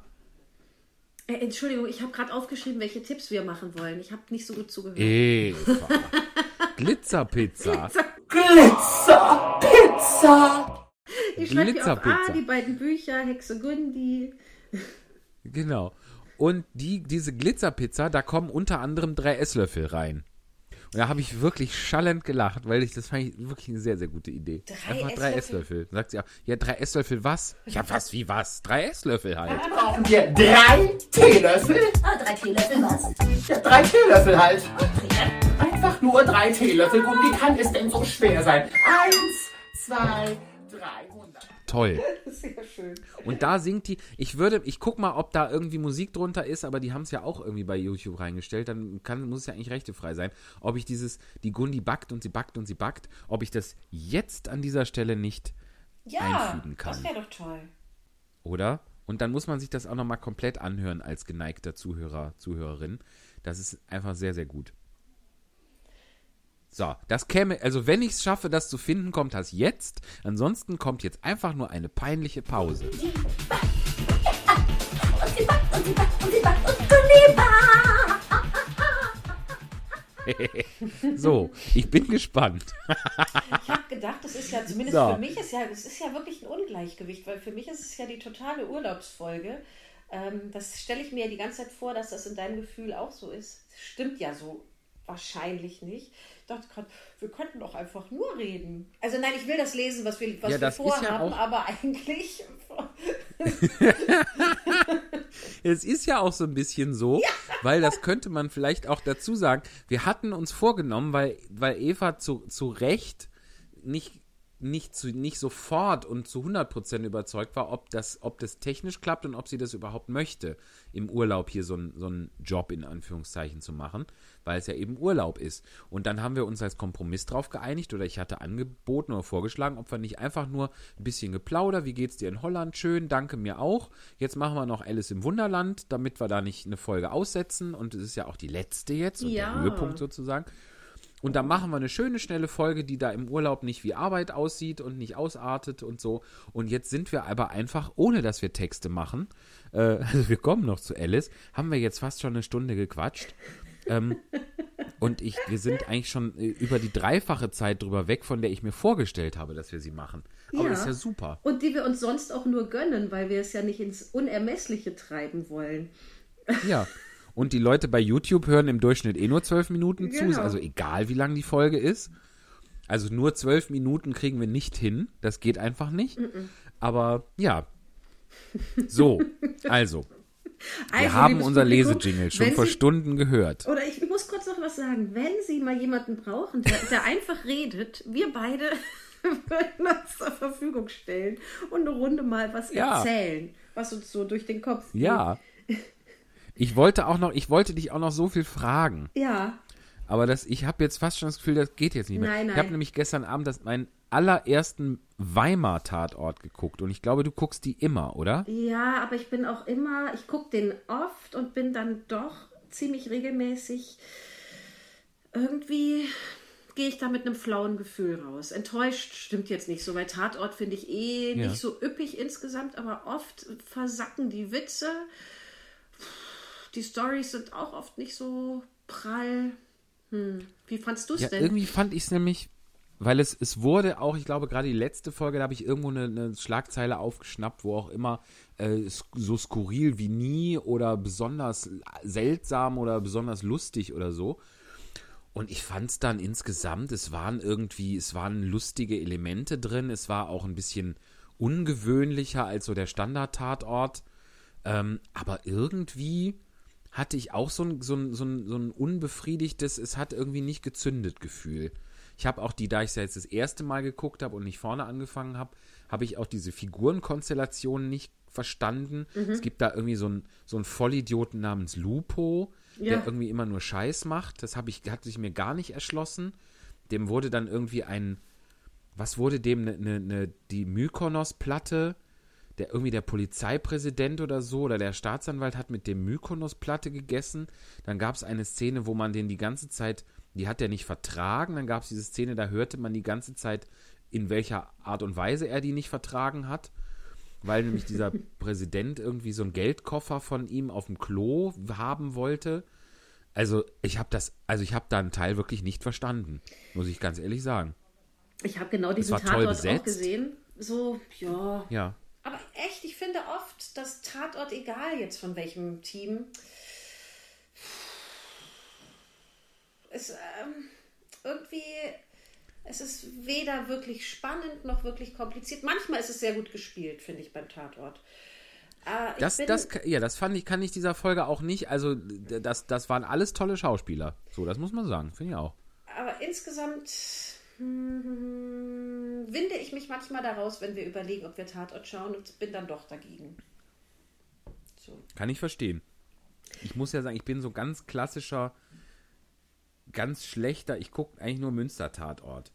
Äh, Entschuldigung, ich habe gerade aufgeschrieben, welche Tipps wir machen wollen. Ich habe nicht so gut zugehört. Eva. Glitzerpizza. Glitzerpizza. ich schreibe hier auf Glitzerpizza. A, die beiden Bücher, Hexe Gundi. Genau. Und die, diese Glitzerpizza, da kommen unter anderem drei Esslöffel rein. Und da habe ich wirklich schallend gelacht, weil ich das fand ich wirklich eine sehr, sehr gute Idee. Drei Einfach drei Esslöffel? Esslöffel. Sagt sie auch, ja, drei Esslöffel was? Ja, was wie was? Drei Esslöffel halt. Dann brauchen wir drei Teelöffel. Ah, drei Teelöffel was? Ja, drei Teelöffel halt. Einfach nur drei Teelöffel. Und wie kann es denn so schwer sein? Eins, zwei, drei. Toll. Sehr schön. Und da singt die, ich würde, ich guck mal, ob da irgendwie Musik drunter ist, aber die haben es ja auch irgendwie bei YouTube reingestellt, dann kann, muss es ja eigentlich rechtefrei sein. Ob ich dieses, die Gundi backt und sie backt und sie backt, ob ich das jetzt an dieser Stelle nicht Ja, einfügen kann. das wäre doch toll. oder? Und dann muss man sich das auch nochmal komplett anhören als geneigter Zuhörer, Zuhörerin. Das ist einfach sehr, sehr gut. So, das käme, also wenn ich es schaffe, das zu finden, kommt das jetzt. Ansonsten kommt jetzt einfach nur eine peinliche Pause. So, ich bin gespannt. Ich habe gedacht, das ist ja zumindest So. für mich ist ja, es ist ja wirklich ein Ungleichgewicht, weil für mich ist es ja die totale Urlaubsfolge. Ähm, das stelle ich mir ja die ganze Zeit vor, dass das in deinem Gefühl auch so ist. Das stimmt ja so wahrscheinlich nicht. Ich dachte gerade, wir könnten doch einfach nur reden. Also nein, ich will das lesen, was wir, was Ja, wir ja vorhaben, auch- aber eigentlich Es ist ja auch so ein bisschen so, weil das könnte man vielleicht auch dazu sagen. Wir hatten uns vorgenommen, weil, weil Eva zu, zu Recht nicht, nicht, zu, nicht sofort und zu 100% überzeugt war, ob das, ob das technisch klappt und ob sie das überhaupt möchte, im Urlaub hier so, ein, so einen Job in Anführungszeichen zu machen, weil es ja eben Urlaub ist. Und dann haben wir uns als Kompromiss drauf geeinigt oder ich hatte angeboten oder vorgeschlagen, ob wir nicht einfach nur ein bisschen geplauder, wie geht's dir in Holland? Schön, danke mir auch. Jetzt machen wir noch Alice im Wunderland, damit wir da nicht eine Folge aussetzen und es ist ja auch die letzte jetzt und Ja. der Höhepunkt sozusagen. Und dann machen wir eine schöne, schnelle Folge, die da im Urlaub nicht wie Arbeit aussieht und nicht ausartet und so. Und jetzt sind wir aber einfach, ohne dass wir Texte machen, äh, also wir kommen noch zu Alice, haben wir jetzt fast schon eine Stunde gequatscht. Ähm, und ich, wir sind eigentlich schon äh, über die dreifache Zeit drüber weg, von der ich mir vorgestellt habe, dass wir sie machen. Aber Ja. das ist ja super. und die wir uns sonst auch nur gönnen, weil wir es ja nicht ins Unermessliche treiben wollen. Ja. Und die Leute bei YouTube hören im Durchschnitt eh nur zwölf Minuten zu, Genau. also egal wie lang die Folge ist. Also nur zwölf Minuten kriegen wir nicht hin. Das geht einfach nicht. Aber ja. So, also. Wir Also, haben liebes unser Lesejingle schon vor Sie- Stunden gehört. Oder ich muss kurz noch was sagen. Wenn Sie mal jemanden brauchen, der, der einfach redet, wir beide würden uns zur Verfügung stellen und eine Runde mal was Ja. erzählen, was uns so durch den Kopf geht. Ja. Ich wollte auch noch, ich wollte dich auch noch so viel fragen. Ja, Aber das, ich habe jetzt fast schon das Gefühl, das geht jetzt nicht mehr. Nein, Ich habe nein. nämlich gestern Abend das, meinen allerersten Weimar-Tatort geguckt. Und ich glaube, du guckst die immer, oder? ja, aber ich bin auch immer, ich gucke den oft und bin dann doch ziemlich regelmäßig irgendwie gehe ich da mit einem flauen Gefühl raus. Enttäuscht stimmt jetzt nicht so, weil Tatort finde ich eh Ja. nicht so üppig insgesamt, aber oft versacken die Witze. Die Stories sind auch oft nicht so prall. Hm. Wie fandst du es Ja, denn? irgendwie fand ich es nämlich, weil es, es wurde auch, ich glaube, gerade die letzte Folge, da habe ich irgendwo eine, eine Schlagzeile aufgeschnappt, wo auch immer äh, so skurril wie nie oder besonders seltsam oder besonders lustig oder so. Und ich fand es dann insgesamt, es waren irgendwie, es waren lustige Elemente drin, es war auch ein bisschen ungewöhnlicher als so der Standard-Tatort. Ähm, aber irgendwie hatte ich auch so ein, so ein, so ein, so ein unbefriedigtes, es hat irgendwie nicht gezündet Gefühl. Ich habe auch die, da ich es ja jetzt das erste Mal geguckt habe und nicht vorne angefangen habe, habe ich auch diese Figurenkonstellationen nicht verstanden. Es gibt da irgendwie so einen so einen Vollidioten namens Lupo, Ja. der irgendwie immer nur Scheiß macht. Das hab ich, hat sich mir gar nicht erschlossen. Dem wurde dann irgendwie ein, was wurde dem, ne, ne, ne, die Mykonos-Platte, der irgendwie der Polizeipräsident oder so oder der Staatsanwalt hat mit dem Mykonos-Platte gegessen. Dann gab es eine Szene, wo man den die ganze Zeit, die hat er nicht vertragen. Dann gab es diese Szene, da hörte man die ganze Zeit, in welcher Art und Weise er die nicht vertragen hat. Weil nämlich dieser Präsident irgendwie so einen Geldkoffer von ihm auf dem Klo haben wollte. Also ich habe das, also ich habe da einen Teil wirklich nicht verstanden, muss ich ganz ehrlich sagen. Ich habe genau diesen Tatort auch gesehen. So, ja. Ja. Echt, ich finde oft, dass Tatort, egal jetzt von welchem Team, es ähm, irgendwie, es ist weder wirklich spannend noch wirklich kompliziert. Manchmal ist es sehr gut gespielt, finde ich, beim Tatort. Äh, Das, bin- das, ja, das fand ich, kann ich dieser Folge auch nicht. Also, das, das waren alles tolle Schauspieler. So, das muss man sagen, finde ich auch. Aber insgesamt hm, winde ich mich manchmal daraus, wenn wir überlegen, ob wir Tatort schauen und bin dann doch dagegen. So. Kann ich verstehen. Ich muss ja sagen, ich bin so ganz klassischer, ganz schlechter, ich gucke eigentlich nur Münster-Tatort.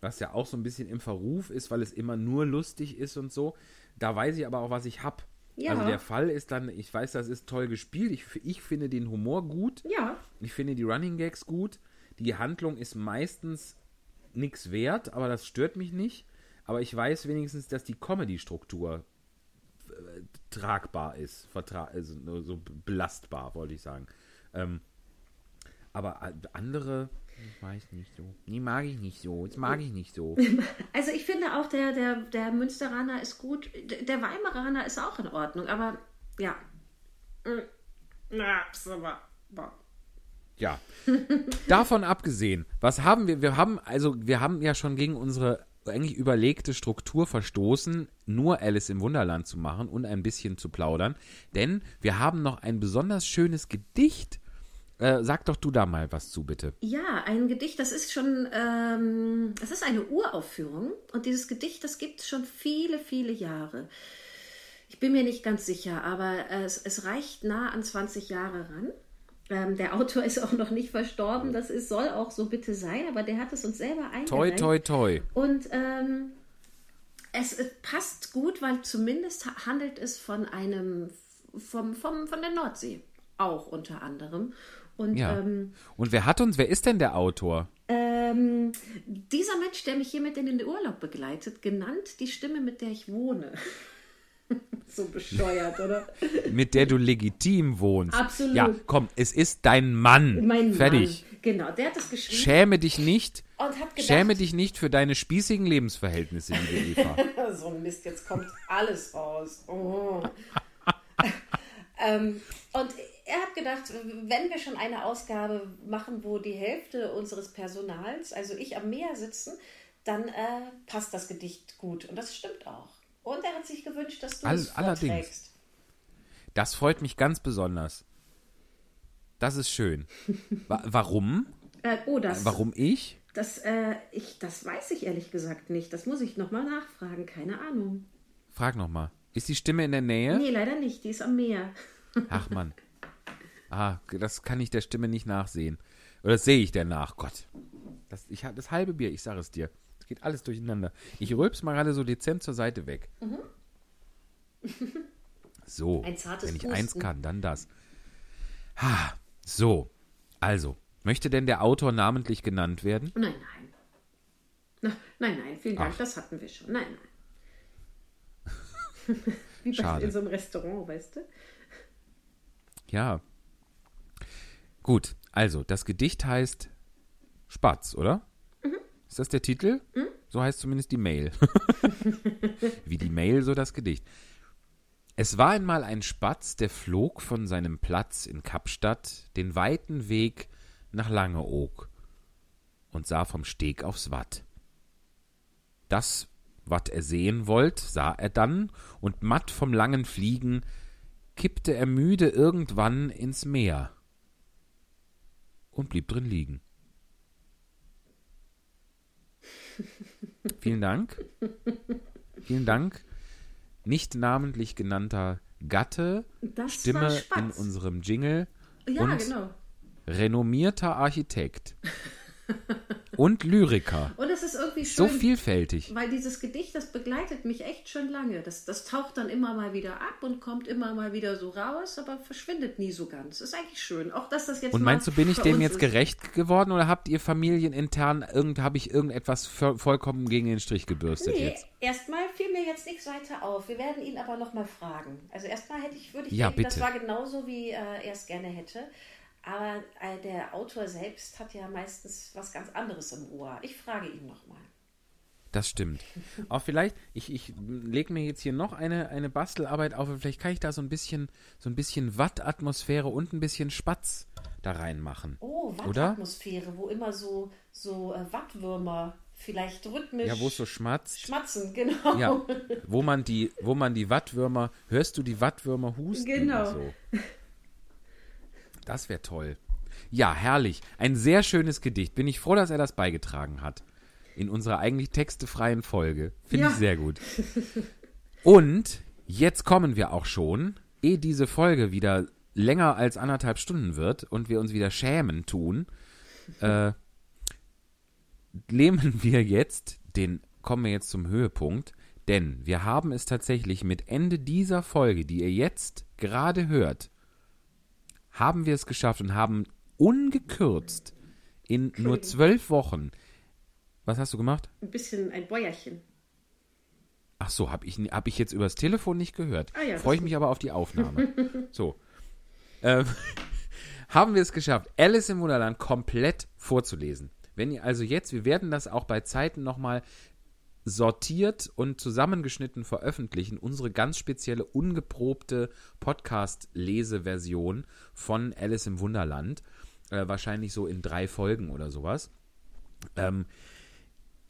Was ja auch so ein bisschen im Verruf ist, weil es immer nur lustig ist und so. Da weiß ich aber auch, was ich hab. Ja. Also der Fall ist dann, ich weiß, das ist toll gespielt. Ich, ich finde den Humor gut. Ja, Ich finde die Running Gags gut. Die Handlung ist meistens nichts wert, aber das stört mich nicht. Aber ich weiß wenigstens, dass die Comedy-Struktur äh, tragbar ist, also so belastbar, wollte ich sagen. Ähm, aber andere mag ich nicht so. Die mag ich nicht so. Das mag ich nicht so. also ich finde auch, der, der, der Münsteraner ist gut. Der Weimaraner ist auch in Ordnung, aber ja. Mm. Na, aber. Ja. Davon abgesehen, was haben wir? Wir haben, also, wir haben ja schon gegen unsere eigentlich überlegte Struktur verstoßen, nur Alice im Wunderland zu machen und ein bisschen zu plaudern. Denn wir haben noch ein besonders schönes Gedicht. Äh, sag doch du da mal was zu, bitte. Ja, ein Gedicht, das ist schon, ähm, das ist eine Uraufführung und dieses Gedicht, das gibt es schon viele, viele Jahre. Ich bin mir nicht ganz sicher, aber es, es reicht nah an 20 Jahre ran. Ähm, der Autor ist auch noch nicht verstorben, das ist, soll auch so bitte sein, aber der hat es uns selber Toi, eingereicht. toi, toi. Und ähm, es, passt gut, weil zumindest ha- handelt es von einem, vom, vom, von der Nordsee, auch unter anderem. Und Ja. ähm, Und wer hat uns, wer ist denn der Autor? ähm, dieser Mensch, der mich hiermit in den Urlaub begleitet, genannt die Stimme, mit der ich wohne. so bescheuert, oder? Mit der du legitim wohnst. Absolut. Ja, komm, es ist dein Mann. Mein Fertig. Mann. Genau, der hat das geschrieben Schäme dich nicht. und hat gedacht, Schäme dich nicht für deine spießigen Lebensverhältnisse, liebe Eva. so ein Mist, jetzt kommt alles raus. Oh. ähm, und er hat gedacht, wenn wir schon eine Ausgabe machen, wo die Hälfte unseres Personals, also ich am Meer sitzen, dann äh, passt das Gedicht gut. Und das stimmt auch. Und er hat sich gewünscht, dass du All- es allerdings. Das freut mich ganz besonders. Das ist schön. Wa warum? Äh, oh, das, Warum ich? Das, äh, ich, das weiß ich ehrlich gesagt nicht. Das muss ich nochmal nachfragen. Keine Ahnung. Frag noch mal. Ist die Stimme in der Nähe? Nee, leider nicht. Die ist am Meer. Ach Mann. Ah, das kann ich der Stimme nicht nachsehen. Oder das sehe ich der nach. Gott. Das, ich, das halbe Bier, ich sage es dir. Geht alles durcheinander. Ich rülps mal gerade so dezent zur Seite weg. So. Ein zartes Wenn ich Pusten. eins kann, dann das. Ha. So. Also. Möchte denn der Autor namentlich genannt werden? Nein, nein. Na, nein, nein, vielen Dank. Ach. Das hatten wir schon. Nein, nein. Wie Schade. in so einem Restaurant, weißt du? Ja. Gut, also das Gedicht heißt Spatz, oder? Ist das der Titel? So heißt zumindest die Mail. Wie die Mail, so das Gedicht. Es war einmal ein Spatz, der flog von seinem Platz in Kapstadt den weiten Weg nach Langeoog und sah vom Steg aufs Watt. Das, wat er sehen wollt, sah er dann, und matt vom langen Fliegen kippte er müde irgendwann ins Meer und blieb drin liegen. Vielen Dank. Vielen Dank. Nicht namentlich genannter Gatte, Das Stimme in unserem Jingle Ja, und genau. renommierter Architekt und Lyriker. Und es ist irgendwie So schön, vielfältig. weil dieses Gedicht, das begleitet mich echt schon lange. Das, das taucht dann immer mal wieder ab und kommt immer mal wieder so raus, aber verschwindet nie so ganz. Ist eigentlich schön. Auch dass das jetzt Und meinst du, bin ich dem jetzt ist. gerecht geworden oder habt ihr familienintern irgend habe ich irgendetwas vo- vollkommen gegen den Strich gebürstet Nee, jetzt? erstmal fiel mir jetzt nichts weiter auf. Wir werden ihn aber noch mal fragen. Also erstmal hätte ich, würde ich Ja, denken, das bitte. war genauso, wie äh, er es gerne hätte. Aber äh, der Autor selbst hat ja meistens was ganz anderes im Ohr. Ich frage ihn noch mal. Das stimmt. Auch vielleicht, ich, ich lege mir jetzt hier noch eine, eine Bastelarbeit auf, und vielleicht kann ich da so ein bisschen, so ein bisschen Watt-Atmosphäre und ein bisschen Spatz da reinmachen. Oh? Wattatmosphäre, wo immer so, so äh, Wattwürmer vielleicht rhythmisch Ja, wo es so schmatzt. schmatzen, genau. Ja, wo man die, wo man die Wattwürmer, hörst du die Wattwürmer husten? Genau. So. Das wäre toll. Ja, herrlich. Ein sehr schönes Gedicht. Bin ich froh, dass er das beigetragen hat. In unserer eigentlich textefreien Folge. Finde Ja. ich sehr gut. Und jetzt kommen wir auch schon, ehe diese Folge wieder länger als anderthalb Stunden wird und wir uns wieder schämen tun, äh, nehmen wir jetzt den, kommen wir jetzt zum Höhepunkt, denn wir haben es tatsächlich mit Ende dieser Folge, die ihr jetzt gerade hört, haben wir es geschafft und haben ungekürzt in nur zwölf Wochen. Was hast du gemacht? Ein bisschen ein Bäuerchen. Ach so, habe ich, hab ich jetzt übers Telefon nicht gehört. Ah ja, Freue ich mich aber auf die Aufnahme. so. Ähm, haben wir es geschafft, Alice im Wunderland komplett vorzulesen. Wenn ihr also jetzt, wir werden das auch bei Zeiten nochmal sortiert und zusammengeschnitten veröffentlichen, unsere ganz spezielle, ungeprobte Podcast-Leseversion von Alice im Wunderland. Äh, wahrscheinlich so in drei Folgen oder sowas. Ähm,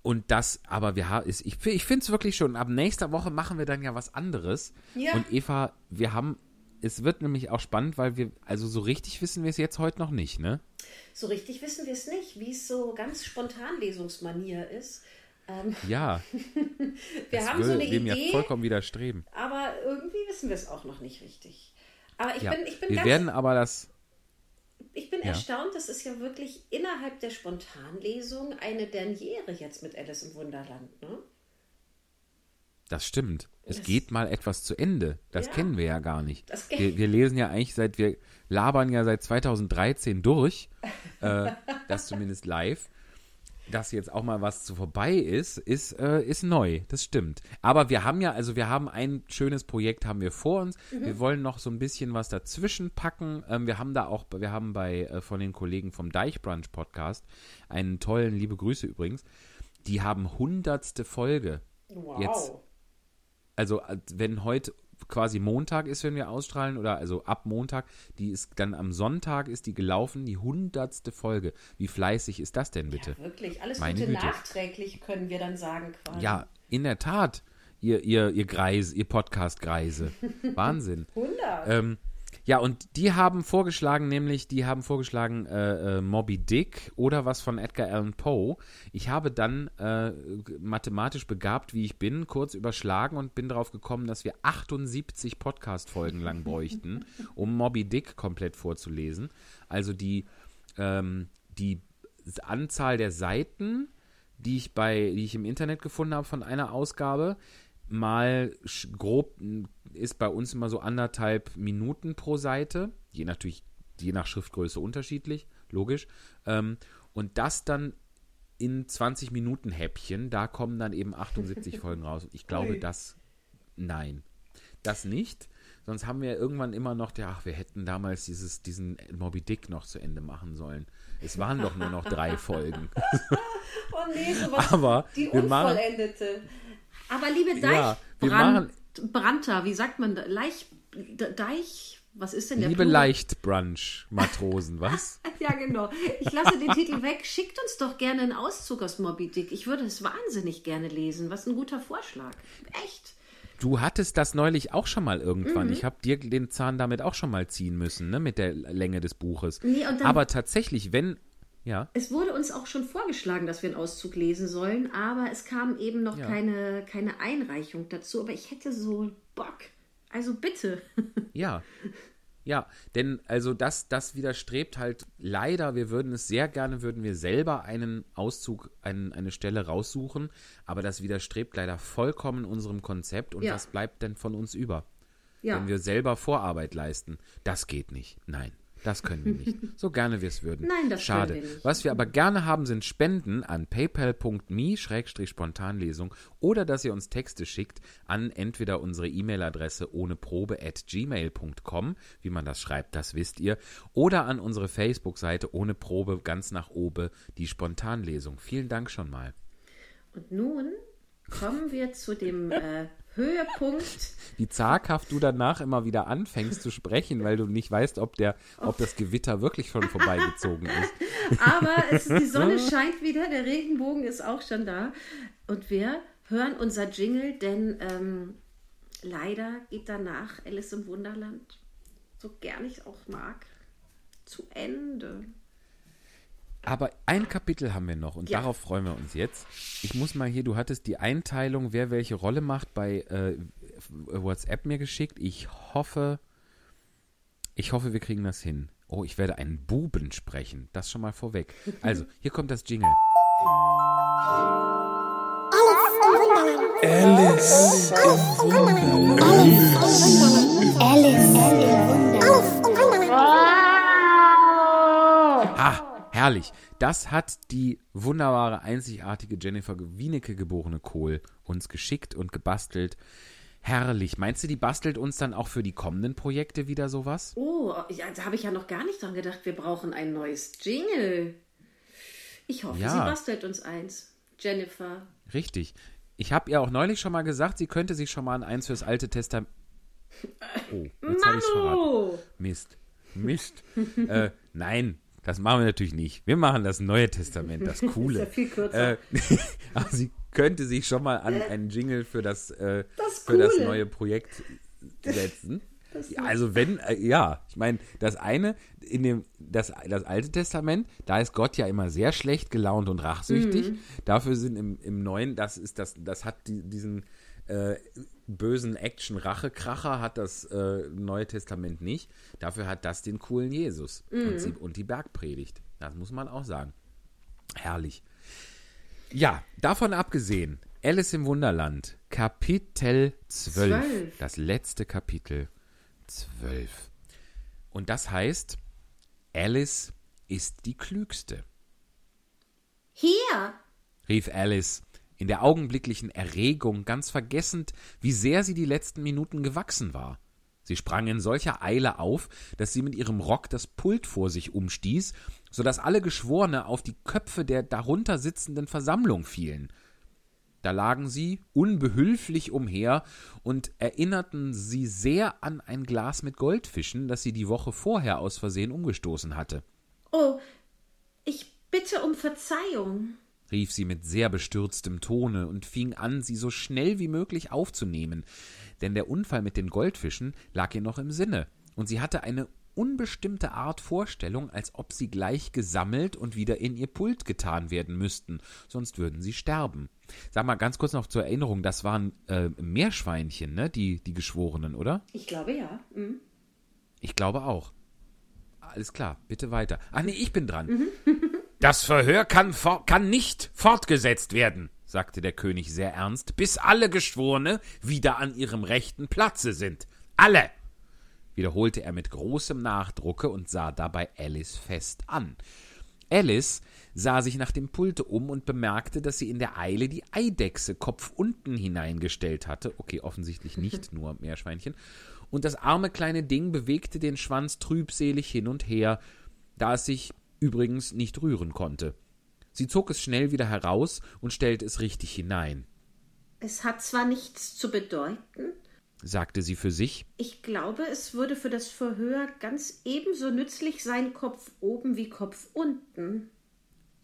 und das, aber wir haben, ich, ich finde es wirklich schon, ab nächster Woche machen wir dann ja was anderes. Ja. Und Eva, wir haben, es wird nämlich auch spannend, weil wir, also so richtig wissen wir es jetzt heute noch nicht, ne? So richtig wissen wir es nicht, wie es so ganz spontan Lesungsmanier ist. Ähm, Ja, wir haben so eine dem ja Idee, vollkommen widerstreben. aber irgendwie wissen wir es auch noch nicht richtig. Aber ich Ja, bin, ich bin wir ganz werden aber das, Ich bin Ja. erstaunt, das ist ja wirklich innerhalb der Spontanlesung eine Derniere jetzt mit Alice im Wunderland, ne? das stimmt. Es Das- geht mal etwas zu Ende. Das Ja. kennen wir ja gar nicht. Wir, wir lesen ja eigentlich seit, wir labern ja seit 2013 durch, äh, das zumindest live. Dass jetzt auch mal was zu vorbei ist, ist, äh, ist neu. Das stimmt. Aber wir haben ja, also wir haben ein schönes Projekt haben wir vor uns. Wir wollen noch so ein bisschen was dazwischen packen. Ähm, wir haben da auch, wir haben bei äh, von den Kollegen vom Deichbrunch Podcast einen tollen, liebe Grüße übrigens. Die haben hundertste Folge. Wow. Jetzt. Also äh, wenn heute quasi Montag ist, wenn wir ausstrahlen, oder also ab Montag, die ist dann am Sonntag ist die gelaufen, die hundertste Folge. Wie fleißig ist das denn bitte? Wirklich, alles Meine Gute Güte. nachträglich können wir dann sagen quasi. Ja, in der Tat, ihr, ihr, ihr Greise, ihr Podcast-Greise. Wahnsinn. 100. Ähm, ja, und die haben vorgeschlagen, nämlich, die haben vorgeschlagen äh, äh, Moby Dick oder was von Edgar Allan Poe. Ich habe dann äh, mathematisch begabt, wie ich bin, kurz überschlagen und bin darauf gekommen, dass wir 78 Podcast-Folgen lang bräuchten, um Moby Dick komplett vorzulesen. Also die, ähm, die Anzahl der Seiten, die ich bei, die ich im Internet gefunden habe von einer Ausgabe, mal grob m, ist bei uns immer so anderthalb Minuten pro Seite, je natürlich je nach Schriftgröße unterschiedlich, logisch. Ähm, und das dann in 20 Minuten Häppchen, da kommen dann eben 78 Folgen raus. Ich glaube, Ui. das nein, das nicht. Sonst haben wir irgendwann immer noch, der, ach, wir hätten damals dieses, diesen Moby Dick noch zu Ende machen sollen. Es waren doch nur noch drei Folgen. oh nee, sowas. Aber die wir machen, Unvollendete. Aber liebe Ja, Deichbrand, Brandter, wie sagt man da? Leich, Deich, was ist denn der liebe? Leichtbrunch-Matrosen, was? Ja, genau. Ich lasse den Titel weg. Schickt uns doch gerne einen Auszug aus Moby Dick. Ich würde es wahnsinnig gerne lesen. Was ein guter Vorschlag. Echt. Du hattest das neulich auch schon mal irgendwann. Mhm. Ich habe dir den Zahn damit auch schon mal ziehen müssen, ne, mit der Länge des Buches. Nee, Aber tatsächlich, wenn, ja, Es wurde uns auch schon vorgeschlagen, dass wir einen Auszug lesen sollen, aber es kam eben noch Ja. keine, keine Einreichung dazu. Aber ich hätte so Bock. Also bitte. ja. Ja, denn also das, das widerstrebt halt leider, wir würden es sehr gerne, würden wir selber einen Auszug, einen, eine Stelle raussuchen, aber das widerstrebt leider vollkommen unserem Konzept und Ja. was bleibt denn von uns über? Ja. Wenn wir selber Vorarbeit leisten. Das geht nicht. Nein. Das können wir nicht. So gerne wir es würden. Nein, das Schade. können wir nicht. Was wir aber gerne haben, sind Spenden an paypal.me-spontanlesung oder dass ihr uns Texte schickt an entweder unsere E-Mail-Adresse ohne Probe at gmail.com, wie man das schreibt, das wisst ihr, oder an unsere Facebook-Seite ohne Probe ganz nach oben die Spontanlesung. Vielen Dank schon mal. Und nun kommen wir zu dem äh, Höhepunkt. Wie zaghaft du danach immer wieder anfängst zu sprechen, weil du nicht weißt, ob, der, ob das Gewitter wirklich schon vorbeigezogen ist. Aber es, die Sonne scheint wieder, der Regenbogen ist auch schon da. Und wir hören unser Jingle, denn ähm, leider geht danach Alice im Wunderland, so gern ich es auch mag, zu Ende. Aber ein Kapitel haben wir noch und Ja. darauf freuen wir uns jetzt. Ich muss mal hier, du hattest die Einteilung, wer welche Rolle macht, bei äh, WhatsApp mir geschickt. Ich hoffe, ich hoffe, wir kriegen das hin. Oh, ich werde einen Buben sprechen. Das schon mal vorweg. Also, hier kommt das Jingle. Alice im Wunderland. Ah, herrlich. Das hat die wunderbare, einzigartige Jennifer Wienecke geborene Kohl uns geschickt und gebastelt. Herrlich. Meinst du, die bastelt uns dann auch für die kommenden Projekte wieder sowas? Oh, ja, da habe ich ja noch gar nicht dran gedacht. Wir brauchen ein neues Jingle. Ich hoffe, Ja. sie bastelt uns eins. Jennifer. Richtig. Ich habe ihr auch neulich schon mal gesagt, sie könnte sich schon mal an eins fürs Alte Testament. Oh, jetzt habe ich verraten. Mist. Mist. äh, nein, das machen wir natürlich nicht. Wir machen das Neue Testament, das Coole. ja viel kürzer. Äh, aber sie könnte sich schon mal an einen Jingle für das, äh, Das für das neue Projekt setzen. Also wenn, äh, ja, ich meine, das eine, in dem, das, das Alte Testament, da ist Gott ja immer sehr schlecht gelaunt und rachsüchtig. Mhm. Dafür sind im, im Neuen, das ist das, das hat die, diesen äh, bösen Action-Rache-Kracher hat das äh, Neue Testament nicht. Dafür hat das den coolen Jesus Mhm. und, die Bergpredigt. Das muss man auch sagen. Herrlich. Ja, davon abgesehen, Alice im Wunderland, Kapitel 12. Zwölf. Das letzte Kapitel 12. Und das heißt, Alice ist die Klügste, Hier! rief Alice, in der augenblicklichen Erregung ganz vergessend, wie sehr sie die letzten Minuten gewachsen war. Sie sprang in solcher Eile auf, dass sie mit ihrem Rock das Pult vor sich umstieß, so dass alle Geschworene auf die Köpfe der darunter sitzenden Versammlung fielen. Da lagen sie unbehülflich umher und erinnerten sie sehr an ein Glas mit Goldfischen, das sie die Woche vorher aus Versehen umgestoßen hatte. Oh, ich bitte um Verzeihung. Rief sie mit sehr bestürztem Tone und fing an, sie so schnell wie möglich aufzunehmen, denn der Unfall mit den Goldfischen lag ihr noch im Sinne, und sie hatte eine unbestimmte Art Vorstellung, als ob sie gleich gesammelt und wieder in ihr Pult getan werden müssten, sonst würden sie sterben. Sag mal ganz kurz noch zur Erinnerung, das waren äh, Meerschweinchen, ne, die, die Geschworenen, oder? Ich glaube ja. Mhm. Ich glaube auch. Alles klar, bitte weiter. Ah, nee, ich bin dran. Das Verhör kann, kann nicht fortgesetzt werden, sagte der König sehr ernst, bis alle Geschworene wieder an ihrem rechten Platze sind. Alle! wiederholte er mit großem Nachdrucke und sah dabei Alice fest an. Alice sah sich nach dem Pulte um und bemerkte, dass sie in der Eile die Eidechse kopfunten hineingestellt hatte. Okay, offensichtlich nicht nur Meerschweinchen. Und das arme kleine Ding bewegte den Schwanz trübselig hin und her, da es sich übrigens nicht rühren konnte. Sie zog es schnell wieder heraus und stellte es richtig hinein, Es hat zwar nichts zu bedeuten, sagte sie für sich, ich glaube, es würde für das Verhör ganz ebenso nützlich sein, Kopf oben wie Kopf unten.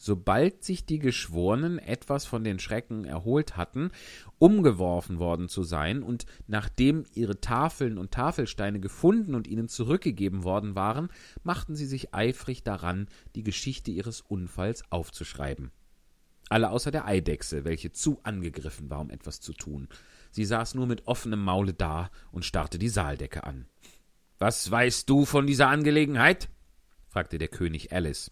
Sobald sich die Geschworenen etwas von den Schrecken erholt hatten, umgeworfen worden zu sein, und nachdem ihre Tafeln und Tafelsteine gefunden und ihnen zurückgegeben worden waren, machten sie sich eifrig daran, die Geschichte ihres Unfalls aufzuschreiben. Alle außer der Eidechse, welche zu angegriffen war, um etwas zu tun. Sie saß nur mit offenem Maule da und starrte die Saaldecke an. Was weißt du von dieser Angelegenheit? fragte der König Alice.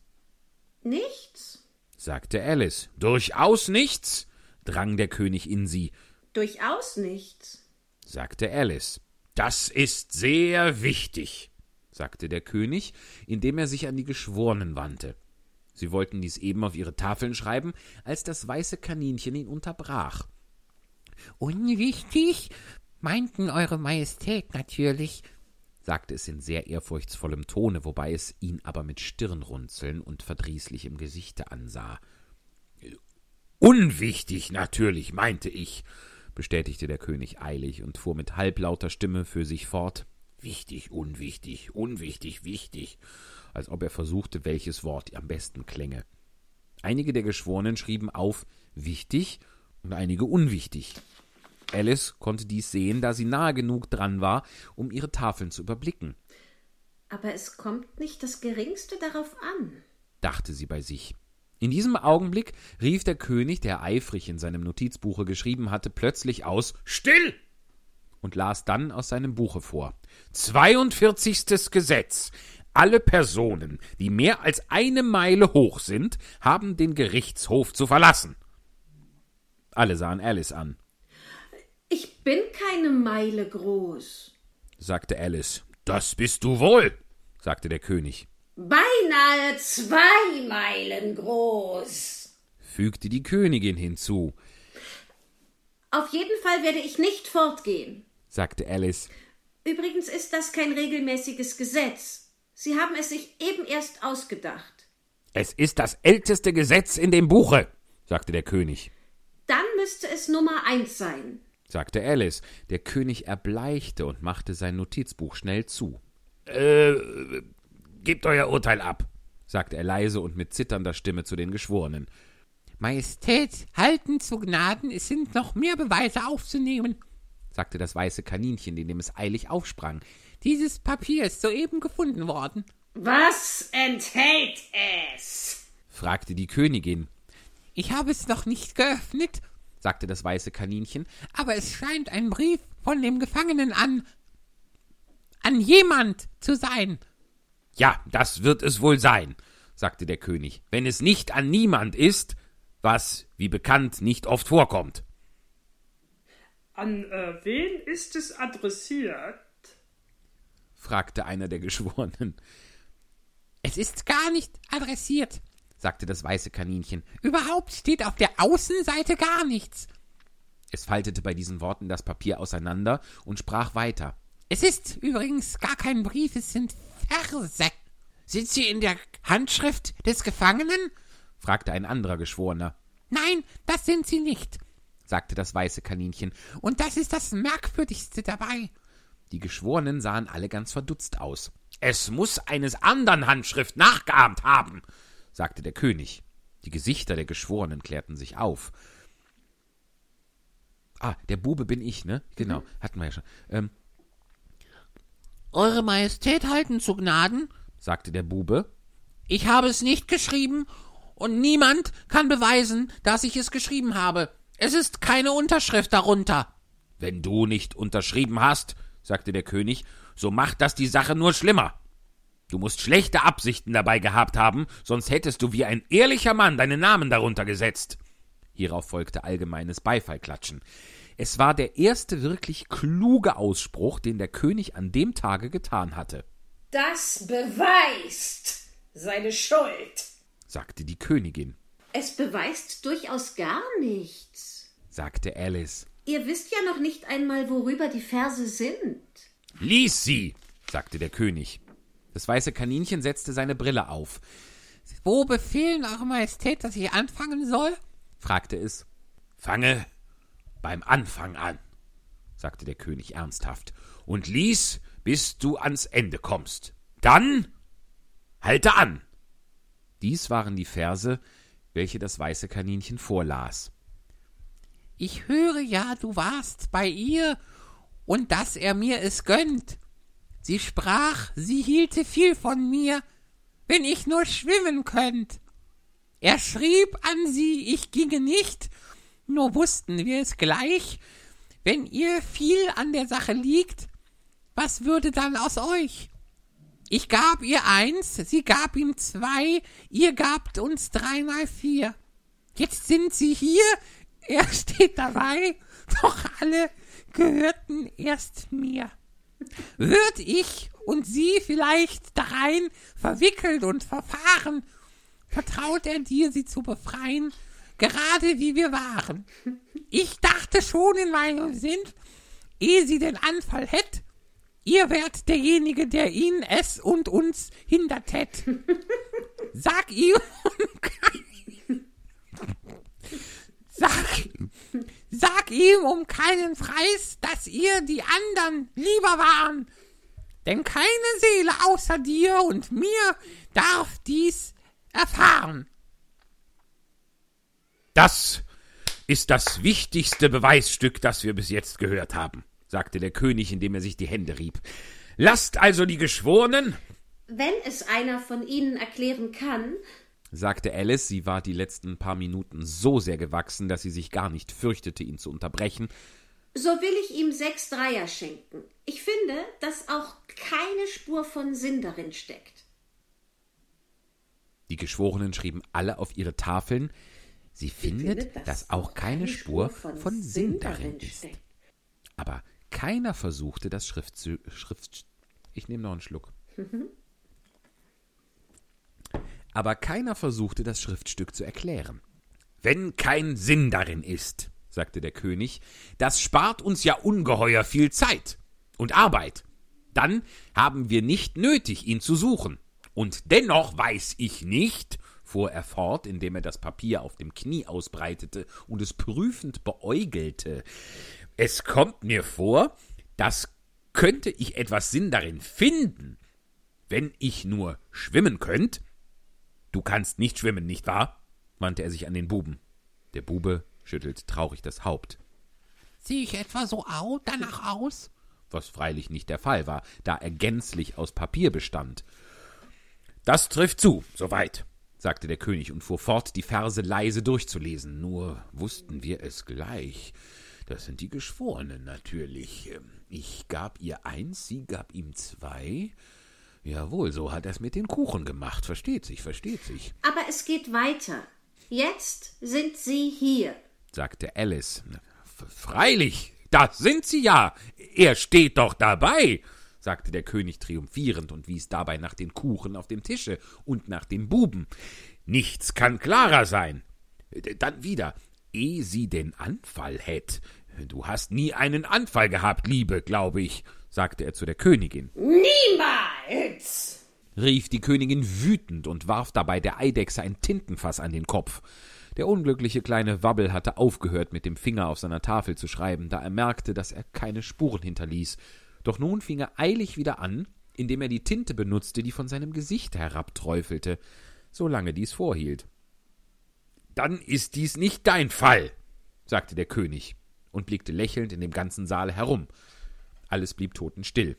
Nichts. Sagte Alice. Durchaus nichts, drang der König in sie, Durchaus nichts. sagte Alice. Das ist sehr wichtig, sagte der König, indem er sich an die Geschworenen wandte. Sie wollten dies eben auf ihre Tafeln schreiben, als das weiße Kaninchen ihn unterbrach. Unwichtig, meinten Eure Majestät natürlich, sagte es in sehr ehrfurchtsvollem Tone, wobei es ihn aber mit Stirnrunzeln und verdrießlichem Gesichte ansah. Unwichtig natürlich, meinte ich, bestätigte der König eilig und fuhr mit halblauter Stimme für sich fort. Wichtig, unwichtig, unwichtig, wichtig, als ob er versuchte, welches Wort am besten klänge. Einige der Geschworenen schrieben auf wichtig und einige unwichtig. Alice konnte dies sehen, da sie nahe genug dran war, um ihre Tafeln zu überblicken, Aber es kommt nicht das geringste darauf an. dachte sie bei sich. In diesem Augenblick rief der König, der eifrig in seinem Notizbuche geschrieben hatte, plötzlich aus Still und las dann aus seinem Buche vor. 42. Gesetz. Alle Personen, die mehr als eine Meile hoch sind, haben den Gerichtshof zu verlassen. Alle sahen Alice an, Ich bin keine Meile groß. sagte Alice. Das bist du wohl, sagte der König, Beinahe zwei Meilen groß. fügte die Königin hinzu, Auf jeden Fall werde ich nicht fortgehen. sagte Alice. Übrigens ist das kein regelmäßiges Gesetz. Sie haben es sich eben erst ausgedacht. Es ist das älteste Gesetz in dem Buche, sagte der König. Dann müsste es Nummer eins sein. Sagte Alice. Der König erbleichte und machte sein Notizbuch schnell zu. Äh, gebt euer Urteil ab, sagte er leise und mit zitternder Stimme zu den Geschworenen. Majestät, halten zu Gnaden, es sind noch mehr Beweise aufzunehmen, sagte das weiße Kaninchen, in dem es eilig aufsprang. Dieses Papier ist soeben gefunden worden, Was enthält es? fragte die Königin. Ich habe es noch nicht geöffnet, sagte das weiße Kaninchen, aber es scheint ein Brief von dem Gefangenen an an jemand zu sein. Ja, das wird es wohl sein, sagte der König, wenn es nicht an niemand ist, was, wie bekannt, nicht oft vorkommt. An äh, wen ist es adressiert? fragte einer der Geschworenen. Es ist gar nicht adressiert, sagte das weiße Kaninchen. Überhaupt steht auf der Außenseite gar nichts. Es faltete bei diesen Worten das Papier auseinander und sprach weiter. Es ist übrigens gar kein Brief, es sind Verse. Sind sie in der Handschrift des Gefangenen? fragte ein anderer Geschworener. Nein, das sind sie nicht, sagte das weiße Kaninchen. Und das ist das Merkwürdigste dabei. Die Geschworenen sahen alle ganz verdutzt aus. Es muss eines anderen Handschrift nachgeahmt haben, sagte der König. Die Gesichter der Geschworenen klärten sich auf. Ah, der Bube bin ich, ne? Genau, hatten wir ja schon. Ähm, Eure Majestät halten zu Gnaden, sagte der Bube. Ich habe es nicht geschrieben und niemand kann beweisen, dass ich es geschrieben habe. Es ist keine Unterschrift darunter. Wenn du nicht unterschrieben hast, sagte der König, so macht das die Sache nur schlimmer. Du musst schlechte Absichten dabei gehabt haben, sonst hättest du wie ein ehrlicher Mann deinen Namen darunter gesetzt. Hierauf folgte allgemeines Beifallklatschen. Es war der erste wirklich kluge Ausspruch, den der König an dem Tage getan hatte, Das beweist seine Schuld. sagte die Königin, Es beweist durchaus gar nichts. sagte Alice. Ihr wisst ja noch nicht einmal, worüber die Verse sind. Lies sie, sagte der König. Das weiße Kaninchen setzte seine Brille auf. Wo befehlen Eure Majestät, dass ich anfangen soll? fragte es. Fange beim Anfang an, sagte der König ernsthaft, und lies, bis du ans Ende kommst. Dann halte an. Dies waren die Verse, welche das weiße Kaninchen vorlas. Ich höre ja, du warst bei ihr und dass er mir es gönnt. Sie sprach, sie hielte viel von mir, wenn ich nur schwimmen könnt. Er schrieb an sie, ich ginge nicht, nur wussten wir es gleich, wenn ihr viel an der Sache liegt, was würde dann aus euch? Ich gab ihr eins, sie gab ihm zwei, ihr gabt uns dreimal vier. Jetzt sind sie hier, er steht dabei, doch alle gehörten erst mir. Würd ich und sie vielleicht darein verwickelt und verfahren, vertraut er dir, sie zu befreien, gerade wie wir waren. Ich dachte schon in meinem Sinn, ehe sie den Anfall hätt, ihr wärt derjenige, der ihn, es und uns hindert hätt. Sag ihm, sag, sag ihm um keinen Preis, dass ihr die anderen lieber waren, denn keine Seele außer dir und mir darf dies erfahren. Das ist das wichtigste Beweisstück, das wir bis jetzt gehört haben, sagte der König, indem er sich die Hände rieb. Lasst also die Geschworenen, Wenn es einer von Ihnen erklären kann, sagte Alice, sie war die letzten paar Minuten so sehr gewachsen, dass sie sich gar nicht fürchtete, ihn zu unterbrechen. so will ich ihm sechs Dreier schenken. Ich finde, dass auch keine Spur von Sinn darin steckt. Die Geschworenen schrieben alle auf ihre Tafeln, sie findet, dass auch keine Spur von Sinn darin ist. Aber keiner versuchte das Schrift Schrift ich nehme noch einen Schluck. Aber keiner versuchte das Schriftstück zu erklären. Wenn kein Sinn darin ist, sagte der König, das spart uns ja ungeheuer viel Zeit und Arbeit. Dann haben wir nicht nötig, ihn zu suchen. Und dennoch weiß ich nicht, fuhr er fort, indem er das Papier auf dem Knie ausbreitete und es prüfend beäugelte. Es kommt mir vor, dass könnte ich etwas Sinn darin finden, wenn ich nur schwimmen könnt. Du kannst nicht schwimmen, nicht wahr? wandte er sich an den Buben. Der Bube schüttelt traurig das Haupt. Sehe ich etwa so au danach aus? was freilich nicht der Fall war, da er gänzlich aus Papier bestand. Das trifft zu, soweit, sagte der König und fuhr fort, die Verse leise durchzulesen. Nur wussten wir es gleich. Das sind die Geschworenen natürlich. Ich gab ihr eins, sie gab ihm zwei. Jawohl, so hat er's mit den Kuchen gemacht. Versteht sich, versteht sich, Aber es geht weiter. Jetzt sind Sie hier. sagte Alice. Freilich, das sind sie ja. Er steht doch dabei, sagte der König triumphierend und wies dabei nach den Kuchen auf dem Tische und nach dem Buben. Nichts kann klarer sein. Dann wieder, eh sie den Anfall hätt. Du hast nie einen Anfall gehabt, Liebe, glaube ich, sagte er zu der Königin. Niemals! rief die Königin wütend und warf dabei der Eidechse ein Tintenfass an den Kopf. Der unglückliche kleine Wabbel hatte aufgehört, mit dem Finger auf seiner Tafel zu schreiben, da er merkte, dass er keine Spuren hinterließ. Doch nun fing er eilig wieder an, indem er die Tinte benutzte, die von seinem Gesicht herabträufelte, solange dies vorhielt. Dann ist dies nicht dein Fall, sagte der König und blickte lächelnd in dem ganzen Saal herum. Alles blieb totenstill.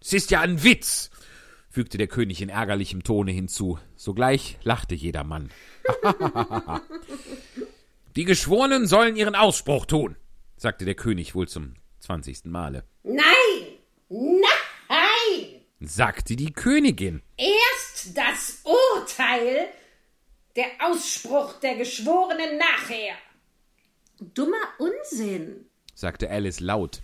Es ist ja ein Witz, fügte der König in ärgerlichem Tone hinzu. Sogleich lachte jedermann. Die Geschworenen sollen ihren Ausspruch tun, sagte der König wohl zum zwanzigsten Male. Nein! Nein! Sagte die Königin. Erst das Urteil, der Ausspruch der Geschworenen nachher. Dummer Unsinn. sagte Alice laut.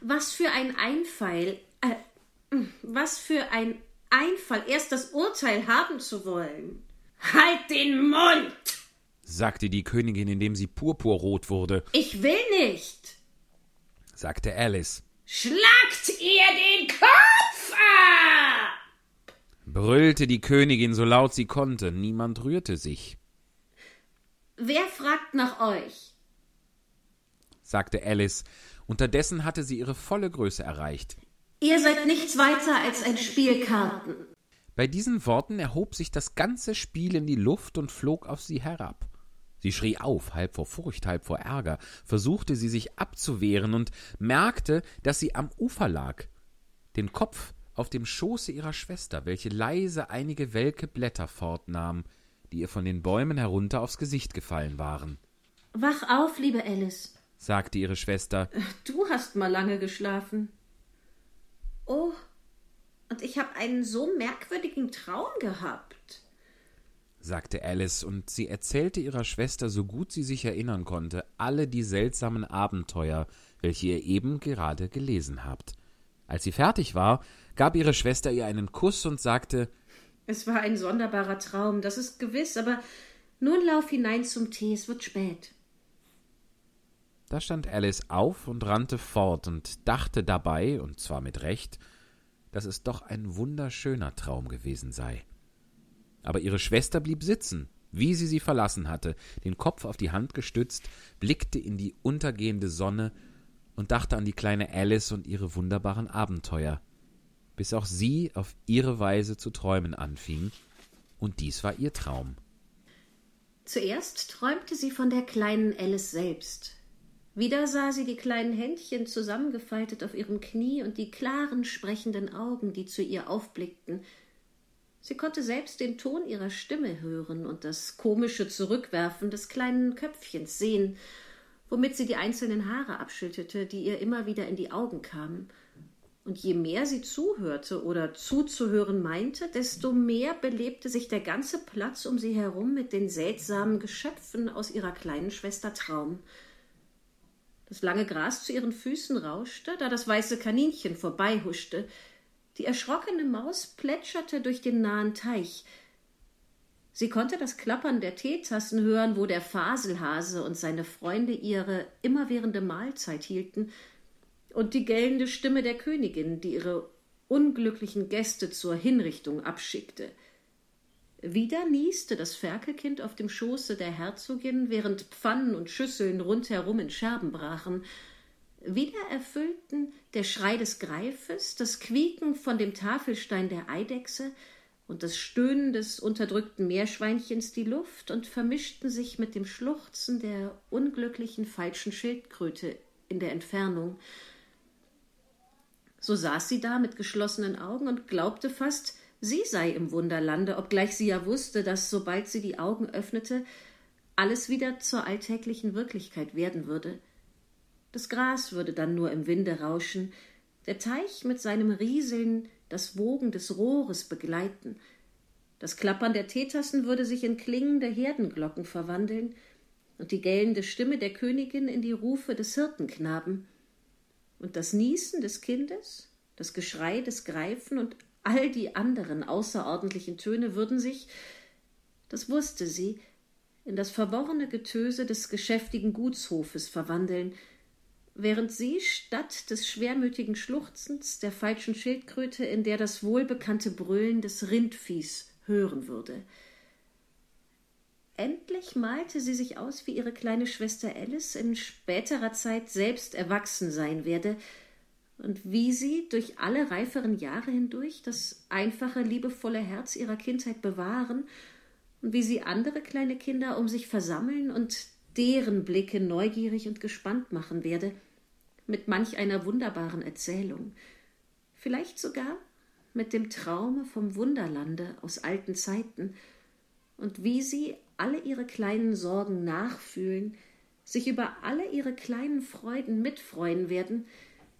Was für ein Einfall. Äh, was für ein Einfall, erst das Urteil haben zu wollen. Halt den Mund! sagte die Königin, indem sie purpurrot wurde, Ich will nicht. sagte Alice. Schlagt ihr den Kopf ab! Brüllte die Königin so laut sie konnte. Niemand rührte sich, Wer fragt nach euch? sagte Alice. Unterdessen hatte sie ihre volle Größe erreicht. Ihr seid nichts weiter als ein Spiel Karten. Bei diesen Worten erhob sich das ganze Spiel in die Luft und flog auf sie herab. Sie schrie auf, halb vor Furcht, halb vor Ärger, versuchte sie sich abzuwehren und merkte, dass sie am Ufer lag, den Kopf auf dem Schoße ihrer Schwester, welche leise einige welke Blätter fortnahm, die ihr von den Bäumen herunter aufs Gesicht gefallen waren, Wach auf, liebe Alice. Sagte ihre Schwester. Du hast mal lange geschlafen. und ich habe einen so merkwürdigen Traum gehabt. sagte Alice, und sie erzählte ihrer Schwester, so gut sie sich erinnern konnte, alle die seltsamen Abenteuer, welche ihr eben gerade gelesen habt. Als sie fertig war, gab ihre Schwester ihr einen Kuss und sagte Es war ein sonderbarer Traum, das ist gewiss, aber nun lauf hinein zum Tee, es wird spät. Da stand Alice auf und rannte fort und dachte dabei, und zwar mit Recht, dass es doch ein wunderschöner Traum gewesen sei. Aber ihre Schwester blieb sitzen, wie sie sie verlassen hatte, den Kopf auf die Hand gestützt, blickte in die untergehende Sonne und dachte an die kleine Alice und ihre wunderbaren Abenteuer, bis auch sie auf ihre Weise zu träumen anfing, und dies war ihr Traum. Zuerst träumte sie von der kleinen Alice selbst. Wieder sah sie die kleinen Händchen zusammengefaltet auf ihrem Knie und die klaren, sprechenden Augen, die zu ihr aufblickten. Sie konnte selbst den Ton ihrer Stimme hören und das komische Zurückwerfen des kleinen Köpfchens sehen, womit sie die einzelnen Haare abschüttete, die ihr immer wieder in die Augen kamen. Und je mehr sie zuhörte oder zuzuhören meinte, desto mehr belebte sich der ganze Platz um sie herum mit den seltsamen Geschöpfen aus ihrer kleinen Schwester Traum. Das lange Gras zu ihren Füßen rauschte, da das weiße Kaninchen vorbeihuschte. Die erschrockene Maus plätscherte durch den nahen Teich. Sie konnte das Klappern der Teetassen hören, wo der Faselhase und seine Freunde ihre immerwährende Mahlzeit hielten, und die gellende Stimme der Königin, die ihre unglücklichen Gäste zur Hinrichtung abschickte. Wieder nieste das Ferkelkind auf dem Schoße der Herzogin, während Pfannen und Schüsseln rundherum in Scherben brachen. Wieder erfüllten der Schrei des Greifes, das Quieken von dem Tafelstein der Eidechse und das Stöhnen des unterdrückten Meerschweinchens die Luft und vermischten sich mit dem Schluchzen der unglücklichen falschen Schildkröte in der Entfernung. So saß sie da mit geschlossenen Augen und glaubte fast, sie sei im Wunderlande, obgleich sie ja wusste, dass, sobald sie die Augen öffnete, alles wieder zur alltäglichen Wirklichkeit werden würde. Das Gras würde dann nur im Winde rauschen, der Teich mit seinem Rieseln das Wogen des Rohres begleiten, das Klappern der Teetassen würde sich in klingende Herdenglocken verwandeln und die gellende Stimme der Königin in die Rufe des Hirtenknaben und das Niesen des Kindes, das Geschrei des Greifen und all die anderen außerordentlichen Töne würden sich, das wusste sie, in das verworrene Getöse des geschäftigen Gutshofes verwandeln, während sie statt des schwermütigen Schluchzens der falschen Schildkröte in der das wohlbekannte Brüllen des Rindviehs hören würde. Endlich malte sie sich aus, wie ihre kleine Schwester Alice in späterer Zeit selbst erwachsen sein werde und wie sie durch alle reiferen Jahre hindurch das einfache, liebevolle Herz ihrer Kindheit bewahren und wie sie andere kleine Kinder um sich versammeln und deren Blicke neugierig und gespannt machen werde, mit manch einer wunderbaren Erzählung, vielleicht sogar mit dem Traume vom Wunderlande aus alten Zeiten, und wie sie alle ihre kleinen Sorgen nachfühlen, sich über alle ihre kleinen Freuden mitfreuen werden,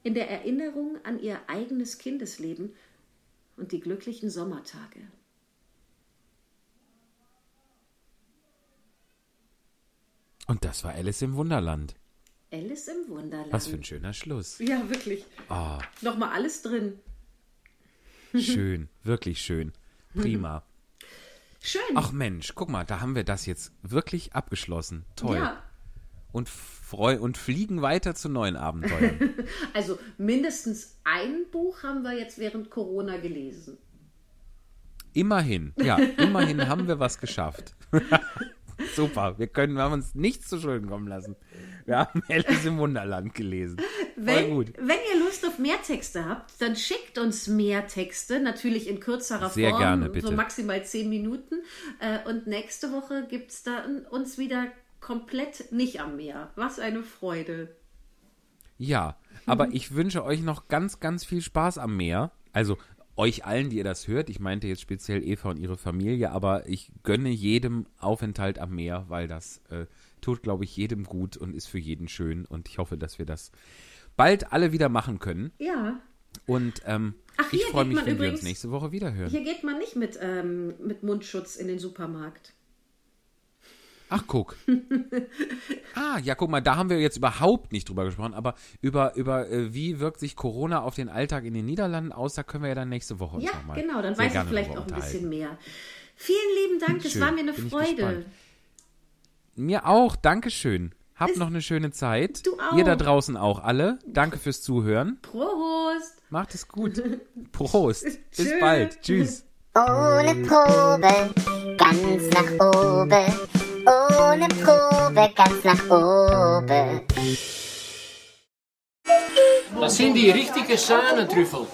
in der Erinnerung an ihr eigenes Kindesleben und die glücklichen Sommertage. Und das war Alice im Wunderland. Alice im Wunderland. Was für ein schöner Schluss. Ja, wirklich. Ah, Nochmal alles drin. schön, wirklich schön. Prima. Schön. Ach Mensch, guck mal, da haben wir das jetzt wirklich abgeschlossen. Toll. Ja, Und, freu und fliegen weiter zu neuen Abenteuern. also mindestens ein Buch haben wir jetzt während Corona gelesen. immerhin, ja, immerhin haben wir was geschafft. Super, wir können, wir haben uns nichts zu Schulden kommen lassen. Wir haben Alice im Wunderland gelesen. Wenn, gut. wenn ihr Lust auf mehr Texte habt, dann schickt uns mehr Texte, natürlich in kürzerer Sehr Form, gerne, bitte. so maximal zehn Minuten. Äh, Und nächste Woche gibt es dann uns wieder komplett nicht am Meer. Was eine Freude. Ja, aber ich wünsche euch noch ganz, ganz viel Spaß am Meer. Also euch allen, die ihr das hört. Ich meinte jetzt speziell Eva und ihre Familie, aber ich gönne jedem Aufenthalt am Meer, weil das äh, tut, glaube ich, jedem gut und ist für jeden schön. Und ich hoffe, dass wir das bald alle wieder machen können. Ja. Und ähm, Ach, Ich freue mich, wenn wir uns übrigens. nächste Woche wieder hören. Hier geht man nicht mit, ähm, mit Mundschutz in den Supermarkt. Ach, guck. ah, ja, guck mal, da haben wir jetzt überhaupt nicht drüber gesprochen, aber über, über äh, wie wirkt sich Corona auf den Alltag in den Niederlanden aus, da können wir ja dann nächste Woche Ja, nochmal genau, dann weiß ich vielleicht auch ein bisschen mehr. Vielen lieben Dank, es war mir eine bin Freude. Mir auch, Dankeschön. Habt noch eine schöne Zeit. Du auch. Ihr da draußen auch alle. Danke fürs Zuhören. Prost! Macht es gut. Prost. Bis Tschö. bald. Tschüss. Ohne Probe, ganz nach oben. Ohne Probe, ganz nach oben. Das sind die richtigen Sahnentrüffel.